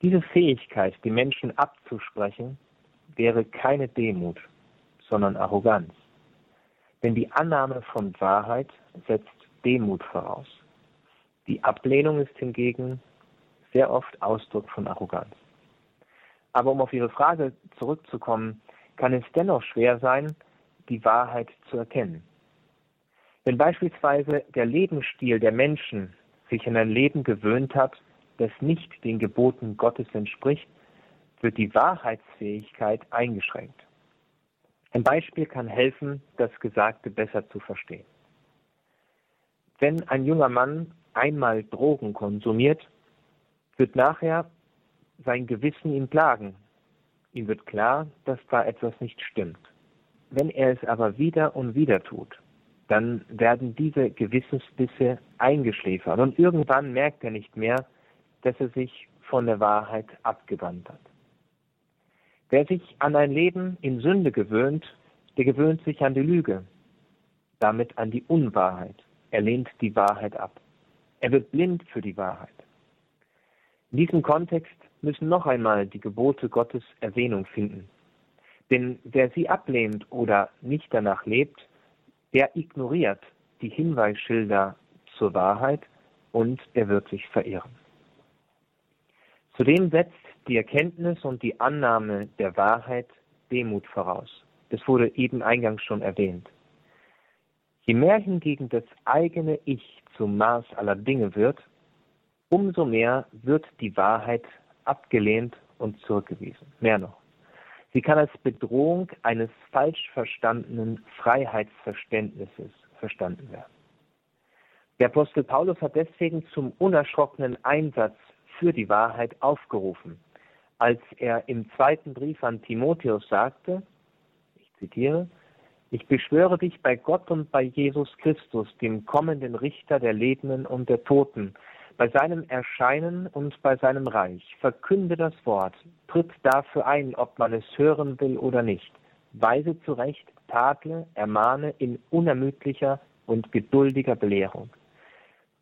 Diese Fähigkeit, die Menschen abzusprechen, wäre keine Demut, sondern Arroganz. Denn die Annahme von Wahrheit setzt Demut voraus. Die Ablehnung ist hingegen sehr oft Ausdruck von Arroganz. Aber um auf Ihre Frage zurückzukommen, kann es dennoch schwer sein, die Wahrheit zu erkennen. Wenn beispielsweise der Lebensstil der Menschen sich an ein Leben gewöhnt hat, das nicht den Geboten Gottes entspricht, wird die Wahrheitsfähigkeit eingeschränkt. Ein Beispiel kann helfen, das Gesagte besser zu verstehen. Wenn ein junger Mann einmal Drogen konsumiert, wird nachher sein Gewissen ihm klagen. Ihm wird klar, dass da etwas nicht stimmt. Wenn er es aber wieder und wieder tut, dann werden diese Gewissensbisse eingeschläfert und irgendwann merkt er nicht mehr, dass er sich von der Wahrheit abgewandt hat. Wer sich an ein Leben in Sünde gewöhnt, der gewöhnt sich an die Lüge, damit an die Unwahrheit. Er lehnt die Wahrheit ab. Er wird blind für die Wahrheit. In diesem Kontext müssen noch einmal die Gebote Gottes Erwähnung finden. Denn wer sie ablehnt oder nicht danach lebt, der ignoriert die Hinweisschilder zur Wahrheit und er wird sich verirren. Zudem setzt die Erkenntnis und die Annahme der Wahrheit Demut voraus. Das wurde eben eingangs schon erwähnt. Je mehr hingegen das eigene Ich zum Maß aller Dinge wird, umso mehr wird die Wahrheit abgelehnt und zurückgewiesen. Mehr noch. Sie kann als Bedrohung eines falsch verstandenen Freiheitsverständnisses verstanden werden. Der Apostel Paulus hat deswegen zum unerschrockenen Einsatz für die Wahrheit aufgerufen, als er im zweiten Brief an Timotheus sagte, ich zitiere, ich beschwöre dich bei Gott und bei Jesus Christus, dem kommenden Richter der Lebenden und der Toten, bei seinem Erscheinen und bei seinem Reich. Verkünde das Wort, tritt dafür ein, ob man es hören will oder nicht. Weise zurecht, tadle, ermahne in unermüdlicher und geduldiger Belehrung.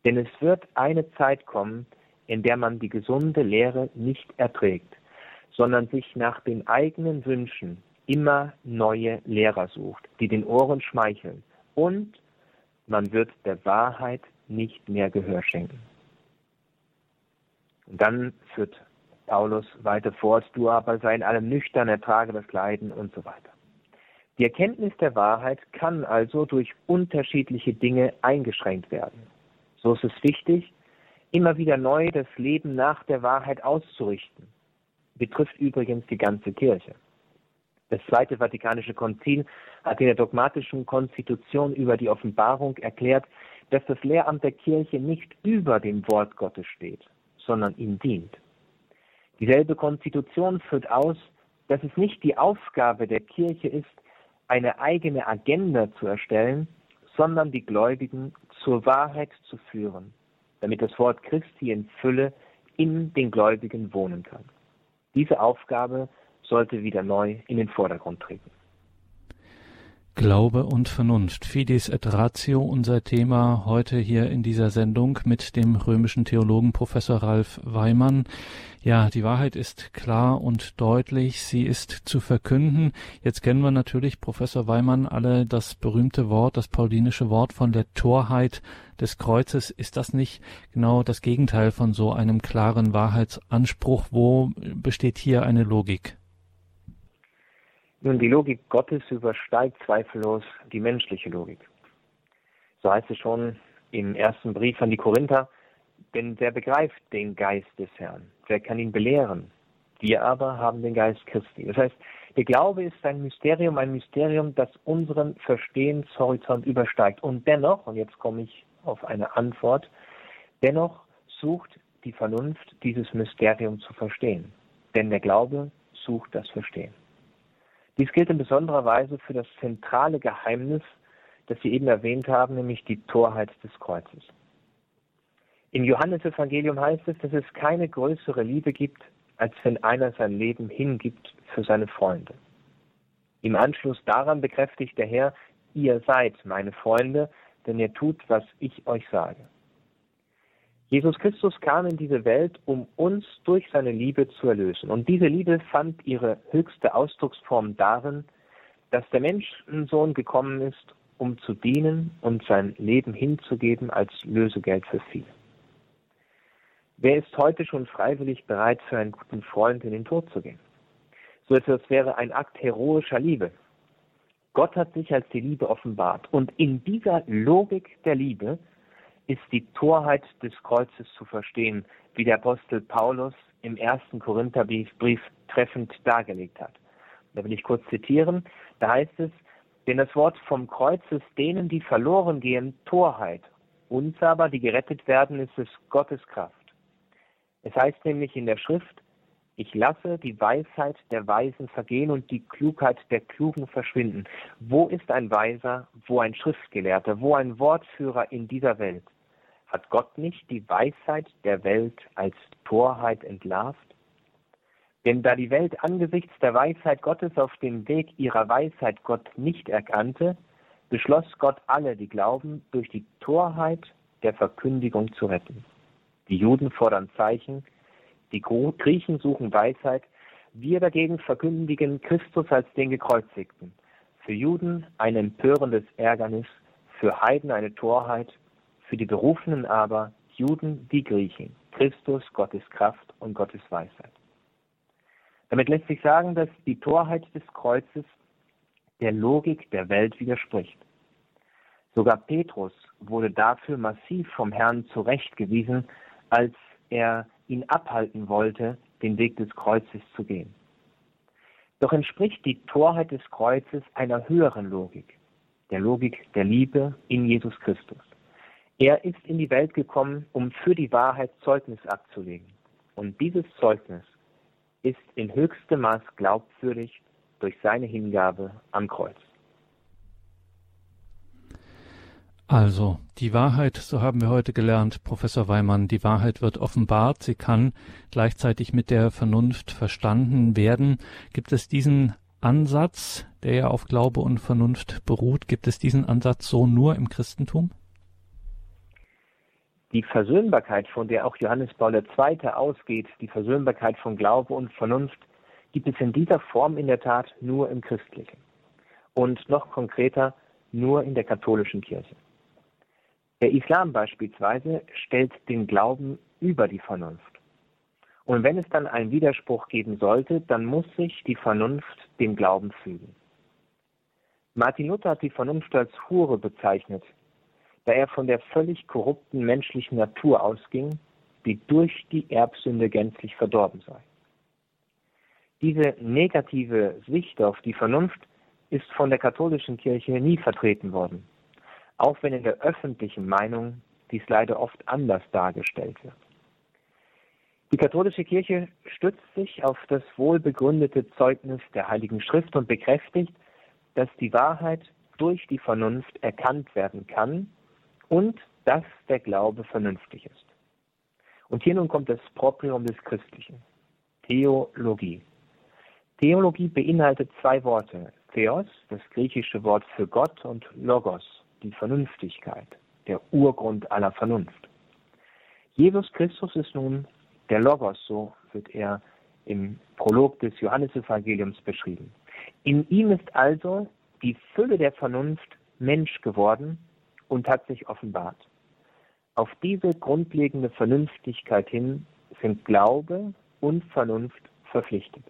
Denn es wird eine Zeit kommen, in der man die gesunde Lehre nicht erträgt, sondern sich nach den eigenen Wünschen immer neue Lehrer sucht, die den Ohren schmeicheln, und man wird der Wahrheit nicht mehr Gehör schenken. Und dann führt Paulus weiter fort, du aber sei in allem nüchtern, ertrage das Leiden und so weiter. Die Erkenntnis der Wahrheit kann also durch unterschiedliche Dinge eingeschränkt werden. So ist es wichtig, immer wieder neu das Leben nach der Wahrheit auszurichten. Betrifft übrigens die ganze Kirche. Das Zweite Vatikanische Konzil hat in der dogmatischen Konstitution über die Offenbarung erklärt, dass das Lehramt der Kirche nicht über dem Wort Gottes steht, sondern ihm dient. Dieselbe Konstitution führt aus, dass es nicht die Aufgabe der Kirche ist, eine eigene Agenda zu erstellen, sondern die Gläubigen zur Wahrheit zu führen, damit das Wort Christi in Fülle in den Gläubigen wohnen kann. Diese Aufgabe sollte wieder neu in den Vordergrund treten. Glaube und Vernunft. Fides et Ratio, unser Thema heute hier in dieser Sendung mit dem römischen Theologen Professor Ralf Weimann. Ja, die Wahrheit ist klar und deutlich. Sie ist zu verkünden. Jetzt kennen wir natürlich, Professor Weimann, alle das berühmte Wort, das paulinische Wort von der Torheit des Kreuzes. Ist das nicht genau das Gegenteil von so einem klaren Wahrheitsanspruch? Wo besteht hier eine Logik? Nun, die Logik Gottes übersteigt zweifellos die menschliche Logik. So heißt es schon im ersten Brief an die Korinther, denn wer begreift den Geist des Herrn? Wer kann ihn belehren? Wir aber haben den Geist Christi. Das heißt, der Glaube ist ein Mysterium, ein Mysterium, das unseren Verstehenshorizont übersteigt. Und dennoch, und jetzt komme ich auf eine Antwort, dennoch sucht die Vernunft, dieses Mysterium zu verstehen. Denn der Glaube sucht das Verstehen. Dies gilt in besonderer Weise für das zentrale Geheimnis, das Sie eben erwähnt haben, nämlich die Torheit des Kreuzes. Im Johannesevangelium heißt es, dass es keine größere Liebe gibt, als wenn einer sein Leben hingibt für seine Freunde. Im Anschluss daran bekräftigt der Herr, ihr seid meine Freunde, denn ihr tut, was ich euch sage. Jesus Christus kam in diese Welt, um uns durch seine Liebe zu erlösen. Und diese Liebe fand ihre höchste Ausdrucksform darin, dass der Menschensohn gekommen ist, um zu dienen und sein Leben hinzugeben als Lösegeld für viele. Wer ist heute schon freiwillig bereit, für einen guten Freund in den Tod zu gehen? So etwas wäre ein Akt heroischer Liebe. Gott hat sich als die Liebe offenbart. Und in dieser Logik der Liebe ist die Torheit des Kreuzes zu verstehen, wie der Apostel Paulus im ersten Korintherbrief treffend dargelegt hat. Da will ich kurz zitieren. Da heißt es, denn das Wort vom Kreuz ist denen, die verloren gehen, Torheit. Uns aber, die gerettet werden, ist es Gottes Kraft. Es heißt nämlich in der Schrift, ich lasse die Weisheit der Weisen vergehen und die Klugheit der Klugen verschwinden. Wo ist ein Weiser, wo ein Schriftgelehrter, wo ein Wortführer in dieser Welt? Hat Gott nicht die Weisheit der Welt als Torheit entlarvt? Denn da die Welt angesichts der Weisheit Gottes auf dem Weg ihrer Weisheit Gott nicht erkannte, beschloss Gott alle, die glauben, durch die Torheit der Verkündigung zu retten. Die Juden fordern Zeichen, die Griechen suchen Weisheit, wir dagegen verkündigen Christus als den Gekreuzigten. Für Juden ein empörendes Ärgernis, für Heiden eine Torheit, für die Berufenen aber, Juden wie Griechen, Christus Gottes Kraft und Gottes Weisheit. Damit lässt sich sagen, dass die Torheit des Kreuzes der Logik der Welt widerspricht. Sogar Petrus wurde dafür massiv vom Herrn zurechtgewiesen, als er ihn abhalten wollte, den Weg des Kreuzes zu gehen. Doch entspricht die Torheit des Kreuzes einer höheren Logik, der Logik der Liebe in Jesus Christus. Er ist in die Welt gekommen, um für die Wahrheit Zeugnis abzulegen. Und dieses Zeugnis ist in höchstem Maß glaubwürdig durch seine Hingabe am Kreuz. Also, die Wahrheit, so haben wir heute gelernt, Professor Weimann, die Wahrheit wird offenbart, sie kann gleichzeitig mit der Vernunft verstanden werden. Gibt es diesen Ansatz, der ja auf Glaube und Vernunft beruht, gibt es diesen Ansatz so nur im Christentum? Die Versöhnbarkeit, von der auch Johannes Paul II. ausgeht, die Versöhnbarkeit von Glaube und Vernunft, gibt es in dieser Form in der Tat nur im Christlichen. Und noch konkreter, nur in der katholischen Kirche. Der Islam beispielsweise stellt den Glauben über die Vernunft. Und wenn es dann einen Widerspruch geben sollte, dann muss sich die Vernunft dem Glauben fügen. Martin Luther hat die Vernunft als Hure bezeichnet, da er von der völlig korrupten menschlichen Natur ausging, die durch die Erbsünde gänzlich verdorben sei. Diese negative Sicht auf die Vernunft ist von der katholischen Kirche nie vertreten worden, auch wenn in der öffentlichen Meinung dies leider oft anders dargestellt wird. Die katholische Kirche stützt sich auf das wohlbegründete Zeugnis der Heiligen Schrift und bekräftigt, dass die Wahrheit durch die Vernunft erkannt werden kann und dass der Glaube vernünftig ist. Und hier nun kommt das Proprium des Christlichen. Theologie. Theologie beinhaltet zwei Worte. Theos, das griechische Wort für Gott, und Logos, die Vernünftigkeit, der Urgrund aller Vernunft. Jesus Christus ist nun der Logos, so wird er im Prolog des Johannesevangeliums beschrieben. In ihm ist also die Fülle der Vernunft Mensch geworden und hat sich offenbart. Auf diese grundlegende Vernünftigkeit hin sind Glaube und Vernunft verpflichtet.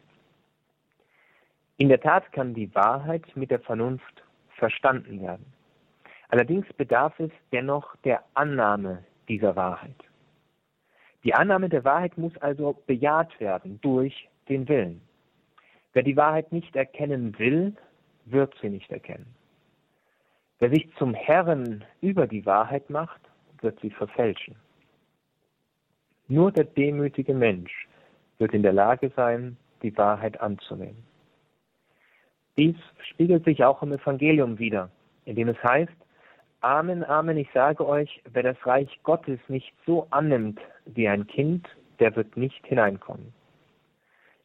In der Tat kann die Wahrheit mit der Vernunft verstanden werden. Allerdings bedarf es dennoch der Annahme dieser Wahrheit. Die Annahme der Wahrheit muss also bejaht werden durch den Willen. Wer die Wahrheit nicht erkennen will, wird sie nicht erkennen. Wer sich zum Herren über die Wahrheit macht, wird sie verfälschen. Nur der demütige Mensch wird in der Lage sein, die Wahrheit anzunehmen. Dies spiegelt sich auch im Evangelium wider, in dem es heißt, Amen, Amen, ich sage euch, wer das Reich Gottes nicht so annimmt wie ein Kind, der wird nicht hineinkommen.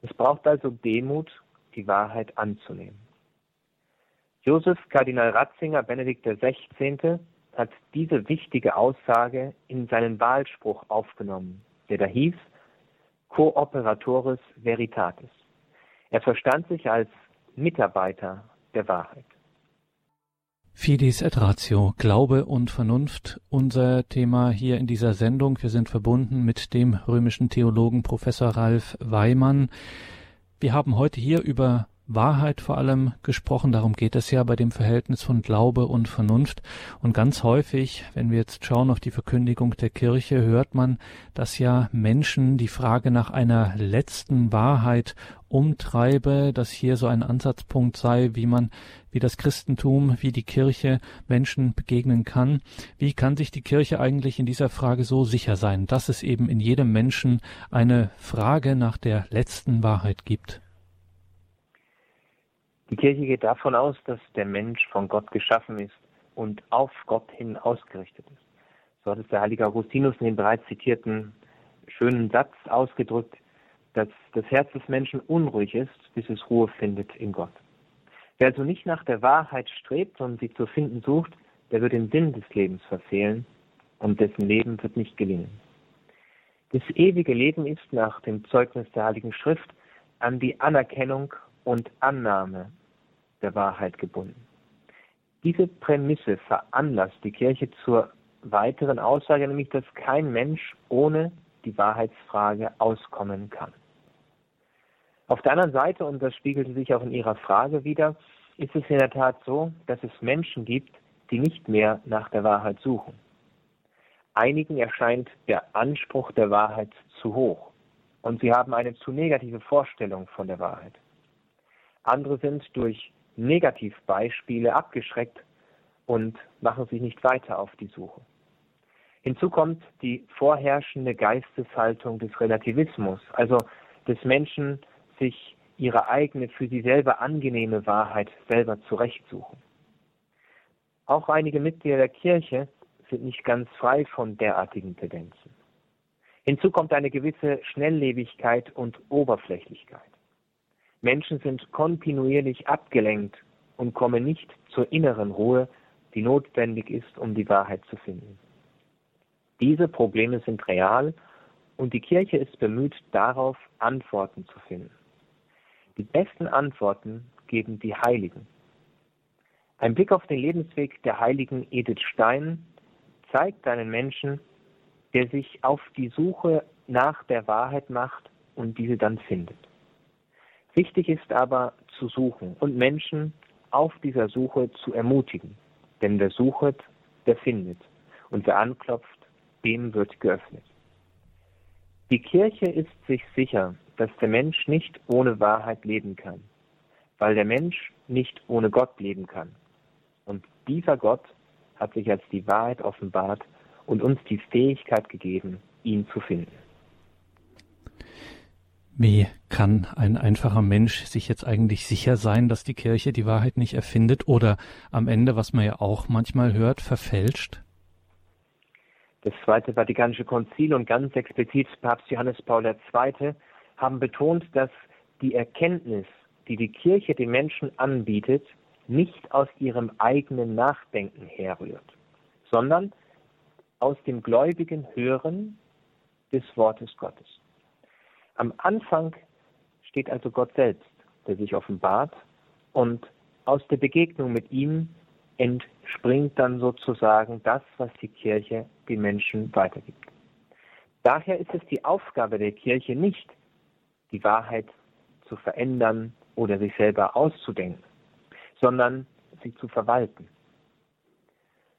Es braucht also Demut, die Wahrheit anzunehmen. Josef Kardinal Ratzinger Benedikt XVI. hat diese wichtige Aussage in seinen Wahlspruch aufgenommen, der da hieß Cooperatoris Veritatis. Er verstand sich als Mitarbeiter der Wahrheit. Fides et Ratio, Glaube und Vernunft, unser Thema hier in dieser Sendung. Wir sind verbunden mit dem römischen Theologen Professor Ralf Weimann. Wir haben heute hier über Wahrheit vor allem gesprochen. Darum geht es ja bei dem Verhältnis von Glaube und Vernunft. Und ganz häufig, wenn wir jetzt schauen auf die Verkündigung der Kirche, hört man, dass ja Menschen die Frage nach einer letzten Wahrheit umtreibe, dass hier so ein Ansatzpunkt sei, wie man, wie das Christentum, wie die Kirche Menschen begegnen kann. Wie kann sich die Kirche eigentlich in dieser Frage so sicher sein, dass es eben in jedem Menschen eine Frage nach der letzten Wahrheit gibt? Die Kirche geht davon aus, dass der Mensch von Gott geschaffen ist und auf Gott hin ausgerichtet ist. So hat es der heilige Augustinus in dem bereits zitierten schönen Satz ausgedrückt, dass das Herz des Menschen unruhig ist, bis es Ruhe findet in Gott. Wer also nicht nach der Wahrheit strebt und sie zu finden sucht, der wird den Sinn des Lebens verfehlen und dessen Leben wird nicht gelingen. Das ewige Leben ist nach dem Zeugnis der Heiligen Schrift an die Anerkennung und Annahme der Wahrheit gebunden. Diese Prämisse veranlasst die Kirche zur weiteren Aussage, nämlich dass kein Mensch ohne die Wahrheitsfrage auskommen kann. Auf der anderen Seite, und das spiegelte sich auch in Ihrer Frage wieder, ist es in der Tat so, dass es Menschen gibt, die nicht mehr nach der Wahrheit suchen. Einigen erscheint der Anspruch der Wahrheit zu hoch und sie haben eine zu negative Vorstellung von der Wahrheit. Andere sind durch Negativbeispiele abgeschreckt und machen sich nicht weiter auf die Suche. Hinzu kommt die vorherrschende Geisteshaltung des Relativismus, also des Menschen, sich ihre eigene, für sie selber angenehme Wahrheit selber zurechtsuchen. Auch einige Mitglieder der Kirche sind nicht ganz frei von derartigen Tendenzen. Hinzu kommt eine gewisse Schnelllebigkeit und Oberflächlichkeit. Menschen sind kontinuierlich abgelenkt und kommen nicht zur inneren Ruhe, die notwendig ist, um die Wahrheit zu finden. Diese Probleme sind real und die Kirche ist bemüht, darauf Antworten zu finden. Die besten Antworten geben die Heiligen. Ein Blick auf den Lebensweg der heiligen Edith Stein zeigt einen Menschen, der sich auf die Suche nach der Wahrheit macht und diese dann findet. Wichtig ist aber zu suchen und Menschen auf dieser Suche zu ermutigen. Denn wer sucht, der findet. Und wer anklopft, dem wird geöffnet. Die Kirche ist sich sicher, dass der Mensch nicht ohne Wahrheit leben kann, weil der Mensch nicht ohne Gott leben kann. Und dieser Gott hat sich als die Wahrheit offenbart und uns die Fähigkeit gegeben, ihn zu finden. Wie kann ein einfacher Mensch sich jetzt eigentlich sicher sein, dass die Kirche die Wahrheit nicht erfindet oder am Ende, was man ja auch manchmal hört, verfälscht? Das Zweite Vatikanische Konzil und ganz explizit Papst Johannes Paul II. haben betont, dass die Erkenntnis, die die Kirche den Menschen anbietet, nicht aus ihrem eigenen Nachdenken herrührt, sondern aus dem gläubigen Hören des Wortes Gottes. Am Anfang steht also Gott selbst, der sich offenbart und aus der Begegnung mit ihm entspringt dann sozusagen das, was die Kirche den Menschen weitergibt. Daher ist es die Aufgabe der Kirche nicht, die Wahrheit zu verändern oder sich selber auszudenken, sondern sie zu verwalten.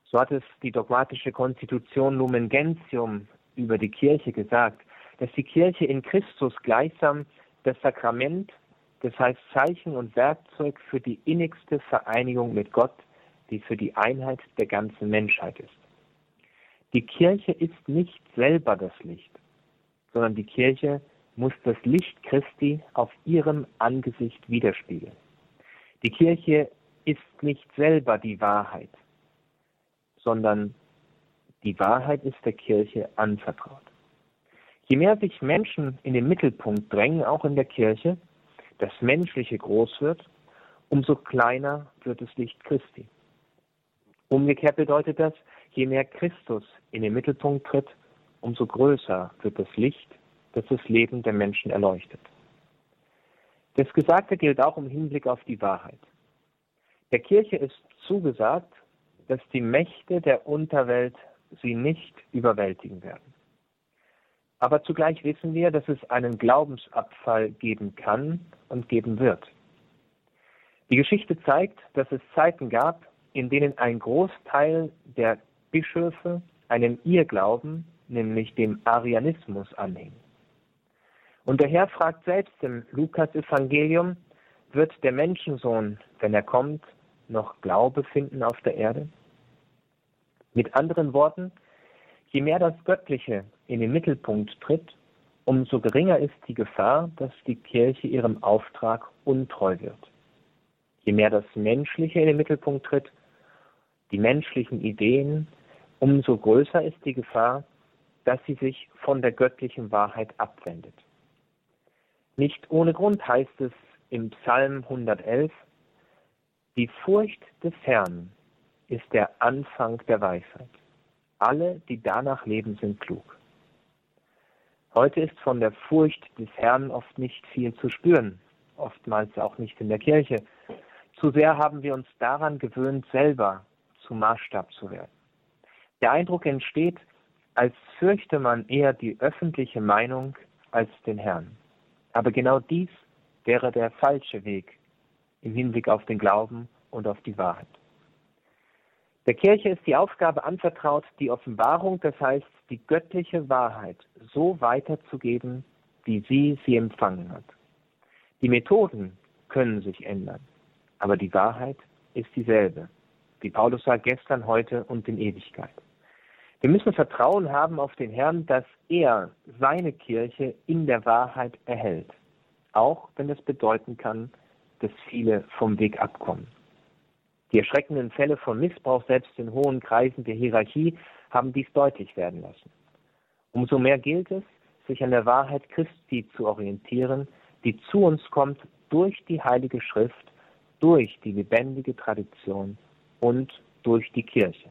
So hat es die dogmatische Konstitution Lumen Gentium über die Kirche gesagt, dass die Kirche in Christus gleichsam das Sakrament, das heißt Zeichen und Werkzeug für die innigste Vereinigung mit Gott, die für die Einheit der ganzen Menschheit ist. Die Kirche ist nicht selber das Licht, sondern die Kirche muss das Licht Christi auf ihrem Angesicht widerspiegeln. Die Kirche ist nicht selber die Wahrheit, sondern die Wahrheit ist der Kirche anvertraut. Je mehr sich Menschen in den Mittelpunkt drängen, auch in der Kirche, das Menschliche groß wird, umso kleiner wird das Licht Christi. Umgekehrt bedeutet das, je mehr Christus in den Mittelpunkt tritt, umso größer wird das Licht, das das Leben der Menschen erleuchtet. Das Gesagte gilt auch im Hinblick auf die Wahrheit. Der Kirche ist zugesagt, dass die Mächte der Unterwelt sie nicht überwältigen werden. Aber zugleich wissen wir, dass es einen Glaubensabfall geben kann und geben wird. Die Geschichte zeigt, dass es Zeiten gab, in denen ein Großteil der Bischöfe einem Irrglauben, nämlich dem Arianismus, anhingen. Und der Herr fragt selbst im Lukas-Evangelium, wird der Menschensohn, wenn er kommt, noch Glaube finden auf der Erde? Mit anderen Worten, je mehr das Göttliche in den Mittelpunkt tritt, umso geringer ist die Gefahr, dass die Kirche ihrem Auftrag untreu wird. Je mehr das Menschliche in den Mittelpunkt tritt, die menschlichen Ideen, umso größer ist die Gefahr, dass sie sich von der göttlichen Wahrheit abwendet. Nicht ohne Grund heißt es im Psalm 111, die Furcht des Herrn ist der Anfang der Weisheit. Alle, die danach leben, sind klug. Heute ist von der Furcht des Herrn oft nicht viel zu spüren, oftmals auch nicht in der Kirche. Zu sehr haben wir uns daran gewöhnt, selber zum Maßstab zu werden. Der Eindruck entsteht, als fürchte man eher die öffentliche Meinung als den Herrn. Aber genau dies wäre der falsche Weg im Hinblick auf den Glauben und auf die Wahrheit. Der Kirche ist die Aufgabe anvertraut, die Offenbarung, das heißt die göttliche Wahrheit, so weiterzugeben, wie sie sie empfangen hat. Die Methoden können sich ändern, aber die Wahrheit ist dieselbe, wie Paulus sagt, gestern, heute und in Ewigkeit. Wir müssen Vertrauen haben auf den Herrn, dass er seine Kirche in der Wahrheit erhält, auch wenn es bedeuten kann, dass viele vom Weg abkommen. Die erschreckenden Fälle von Missbrauch selbst in hohen Kreisen der Hierarchie haben dies deutlich werden lassen. Umso mehr gilt es, sich an der Wahrheit Christi zu orientieren, die zu uns kommt durch die Heilige Schrift, durch die lebendige Tradition und durch die Kirche.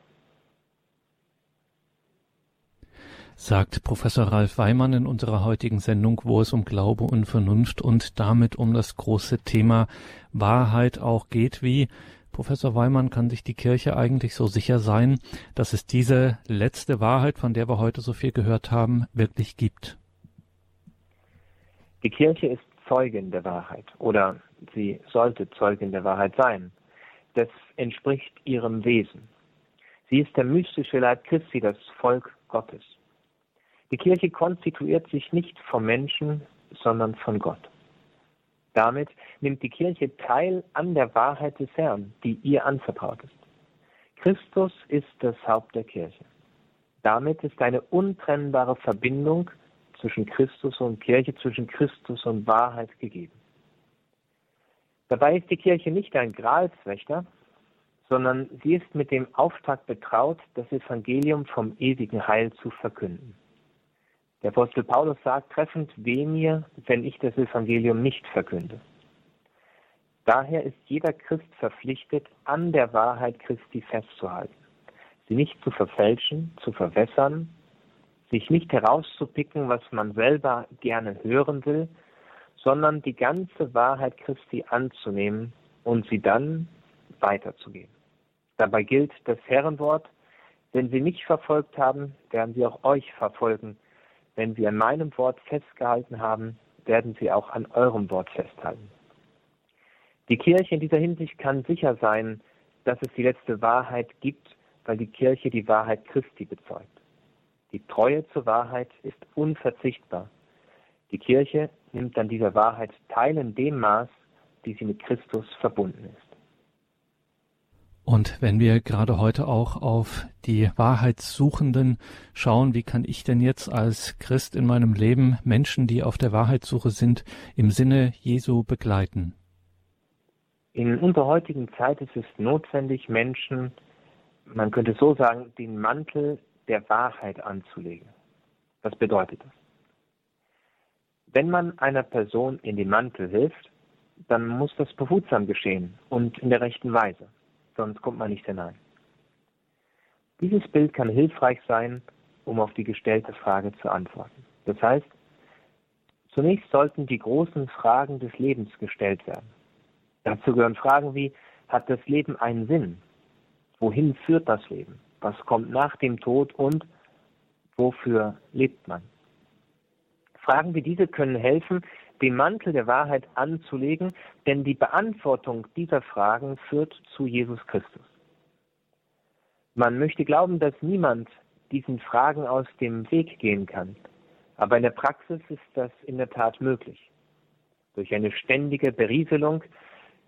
sagt Professor Ralf Weimann in unserer heutigen Sendung, wo es um Glaube und Vernunft und damit um das große Thema Wahrheit auch geht, wie Professor Weimann, kann sich die Kirche eigentlich so sicher sein, dass es diese letzte Wahrheit, von der wir heute so viel gehört haben, wirklich gibt? Die Kirche ist Zeugin der Wahrheit oder sie sollte Zeugin der Wahrheit sein. Das entspricht ihrem Wesen. Sie ist der mystische Leib Christi, das Volk Gottes. Die Kirche konstituiert sich nicht vom Menschen, sondern von Gott. Damit nimmt die Kirche teil an der Wahrheit des Herrn, die ihr anvertraut ist. Christus ist das Haupt der Kirche. Damit ist eine untrennbare Verbindung zwischen Christus und Kirche, zwischen Christus und Wahrheit gegeben. Dabei ist die Kirche nicht ein Gralswächter, sondern sie ist mit dem Auftrag betraut, das Evangelium vom ewigen Heil zu verkünden. Der Apostel Paulus sagt treffend, weh mir, wenn ich das Evangelium nicht verkünde. Daher ist jeder Christ verpflichtet, an der Wahrheit Christi festzuhalten, sie nicht zu verfälschen, zu verwässern, sich nicht herauszupicken, was man selber gerne hören will, sondern die ganze Wahrheit Christi anzunehmen und sie dann weiterzugeben. Dabei gilt das Herrenwort, wenn sie mich verfolgt haben, werden sie auch euch verfolgen. Wenn sie an meinem Wort festgehalten haben, werden sie auch an eurem Wort festhalten. Die Kirche in dieser Hinsicht kann sicher sein, dass es die letzte Wahrheit gibt, weil die Kirche die Wahrheit Christi bezeugt. Die Treue zur Wahrheit ist unverzichtbar. Die Kirche nimmt an dieser Wahrheit teil in dem Maß, die sie mit Christus verbunden ist. Und wenn wir gerade heute auch auf die Wahrheitssuchenden schauen, wie kann ich denn jetzt als Christ in meinem Leben Menschen, die auf der Wahrheitssuche sind, im Sinne Jesu begleiten? In unserer heutigen Zeit ist es notwendig, Menschen, man könnte so sagen, den Mantel der Wahrheit anzulegen. Was bedeutet das? Wenn man einer Person in den Mantel hilft, dann muss das behutsam geschehen und in der rechten Weise, sonst kommt man nicht hinein. Dieses Bild kann hilfreich sein, um auf die gestellte Frage zu antworten. Das heißt, zunächst sollten die großen Fragen des Lebens gestellt werden. Dazu gehören Fragen wie, hat das Leben einen Sinn? Wohin führt das Leben? Was kommt nach dem Tod und wofür lebt man? Fragen wie diese können helfen, den Mantel der Wahrheit anzulegen, denn die Beantwortung dieser Fragen führt zu Jesus Christus. Man möchte glauben, dass niemand diesen Fragen aus dem Weg gehen kann, aber in der Praxis ist das in der Tat möglich. Durch eine ständige Berieselung,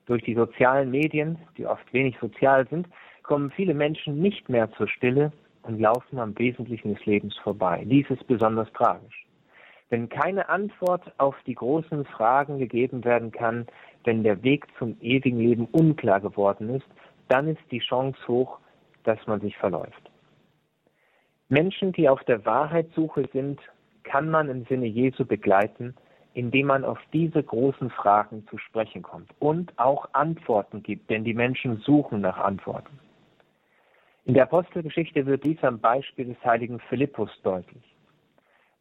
durch die sozialen Medien, die oft wenig sozial sind, kommen viele Menschen nicht mehr zur Stille und laufen am Wesentlichen des Lebens vorbei. Dies ist besonders tragisch. Wenn keine Antwort auf die großen Fragen gegeben werden kann, wenn der Weg zum ewigen Leben unklar geworden ist, dann ist die Chance hoch, dass man sich verläuft. Menschen, die auf der Wahrheitssuche sind, kann man im Sinne Jesu begleiten, indem man auf diese großen Fragen zu sprechen kommt und auch Antworten gibt, denn die Menschen suchen nach Antworten. In der Apostelgeschichte wird dies am Beispiel des heiligen Philippus deutlich.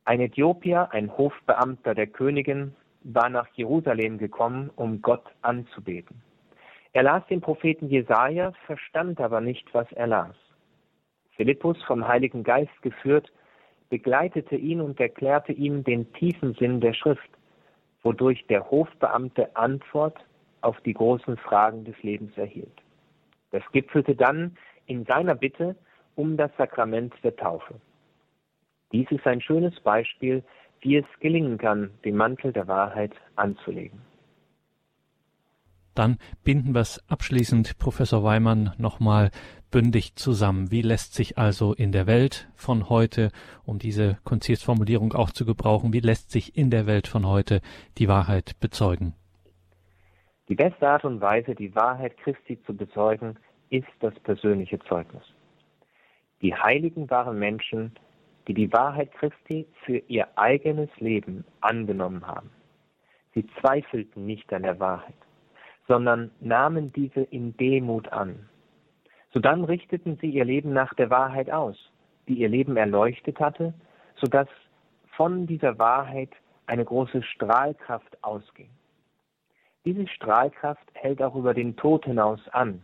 Ein Äthiopier, ein Hofbeamter der Königin, war nach Jerusalem gekommen, um Gott anzubeten. Er las den Propheten Jesaja, verstand aber nicht, was er las. Philippus, vom Heiligen Geist geführt, begleitete ihn und erklärte ihm den tiefen Sinn der Schrift, wodurch der Hofbeamte Antwort auf die großen Fragen des Lebens erhielt. Das gipfelte dann in seiner Bitte um das Sakrament der Taufe. Dies ist ein schönes Beispiel, wie es gelingen kann, den Mantel der Wahrheit anzulegen. Dann binden wir es abschließend, Professor Weimann, nochmal bündig zusammen. Wie lässt sich also in der Welt von heute, um diese Konzilsformulierung auch zu gebrauchen, wie lässt sich in der Welt von heute die Wahrheit bezeugen? Die beste Art und Weise, die Wahrheit Christi zu bezeugen, ist das persönliche Zeugnis. Die Heiligen waren Menschen, die die Wahrheit Christi für ihr eigenes Leben angenommen haben. Sie zweifelten nicht an der Wahrheit, sondern nahmen diese in Demut an. Sodann richteten sie ihr Leben nach der Wahrheit aus, die ihr Leben erleuchtet hatte, sodass von dieser Wahrheit eine große Strahlkraft ausging. Diese Strahlkraft hält auch über den Tod hinaus an,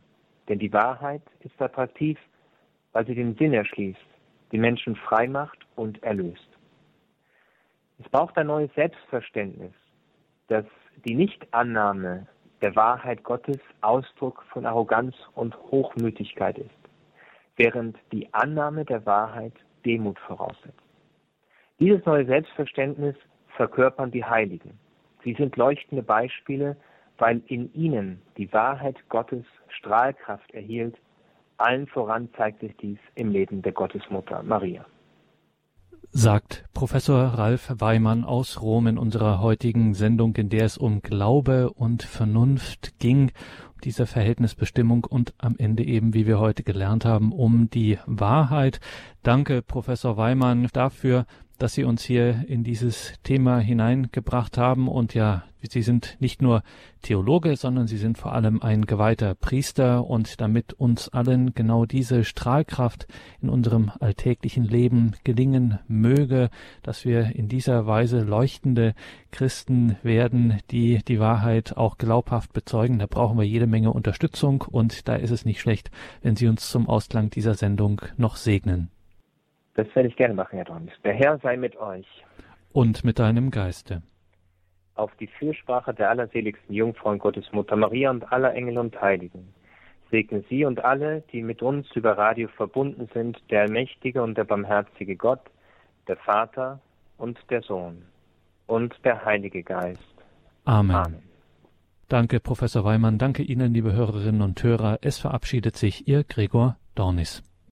denn die Wahrheit ist attraktiv, weil sie den Sinn erschließt, die Menschen frei macht und erlöst. Es braucht ein neues Selbstverständnis, dass die Nichtannahme der Wahrheit Gottes Ausdruck von Arroganz und Hochmütigkeit ist, während die Annahme der Wahrheit Demut voraussetzt. Dieses neue Selbstverständnis verkörpern die Heiligen. Sie sind leuchtende Beispiele, weil in ihnen die Wahrheit Gottes Strahlkraft erhielt. Allen voran zeigt sich dies im Leben der Gottesmutter Maria sagt Professor Ralf Weimann aus Rom in unserer heutigen Sendung, in der es um Glaube und Vernunft ging, um diese Verhältnisbestimmung und am Ende eben, wie wir heute gelernt haben, um die Wahrheit. Danke, Professor Weimann, dafür, dass Sie uns hier in dieses Thema hineingebracht haben. Und ja, Sie sind nicht nur Theologe, sondern Sie sind vor allem ein geweihter Priester. Und damit uns allen genau diese Strahlkraft in unserem alltäglichen Leben gelingen möge, dass wir in dieser Weise leuchtende Christen werden, die die Wahrheit auch glaubhaft bezeugen, da brauchen wir jede Menge Unterstützung. Und da ist es nicht schlecht, wenn Sie uns zum Ausklang dieser Sendung noch segnen. Das werde ich gerne machen, Herr Dornis. Der Herr sei mit euch. Und mit deinem Geiste. Auf die Fürsprache der allerseligsten Jungfrau und Gottesmutter Maria und aller Engel und Heiligen. Segne Sie und alle, die mit uns über Radio verbunden sind, der allmächtige und der barmherzige Gott, der Vater und der Sohn und der Heilige Geist. Amen. Amen. Danke, Professor Weimann. Danke Ihnen, liebe Hörerinnen und Hörer. Es verabschiedet sich Ihr Gregor Dornis.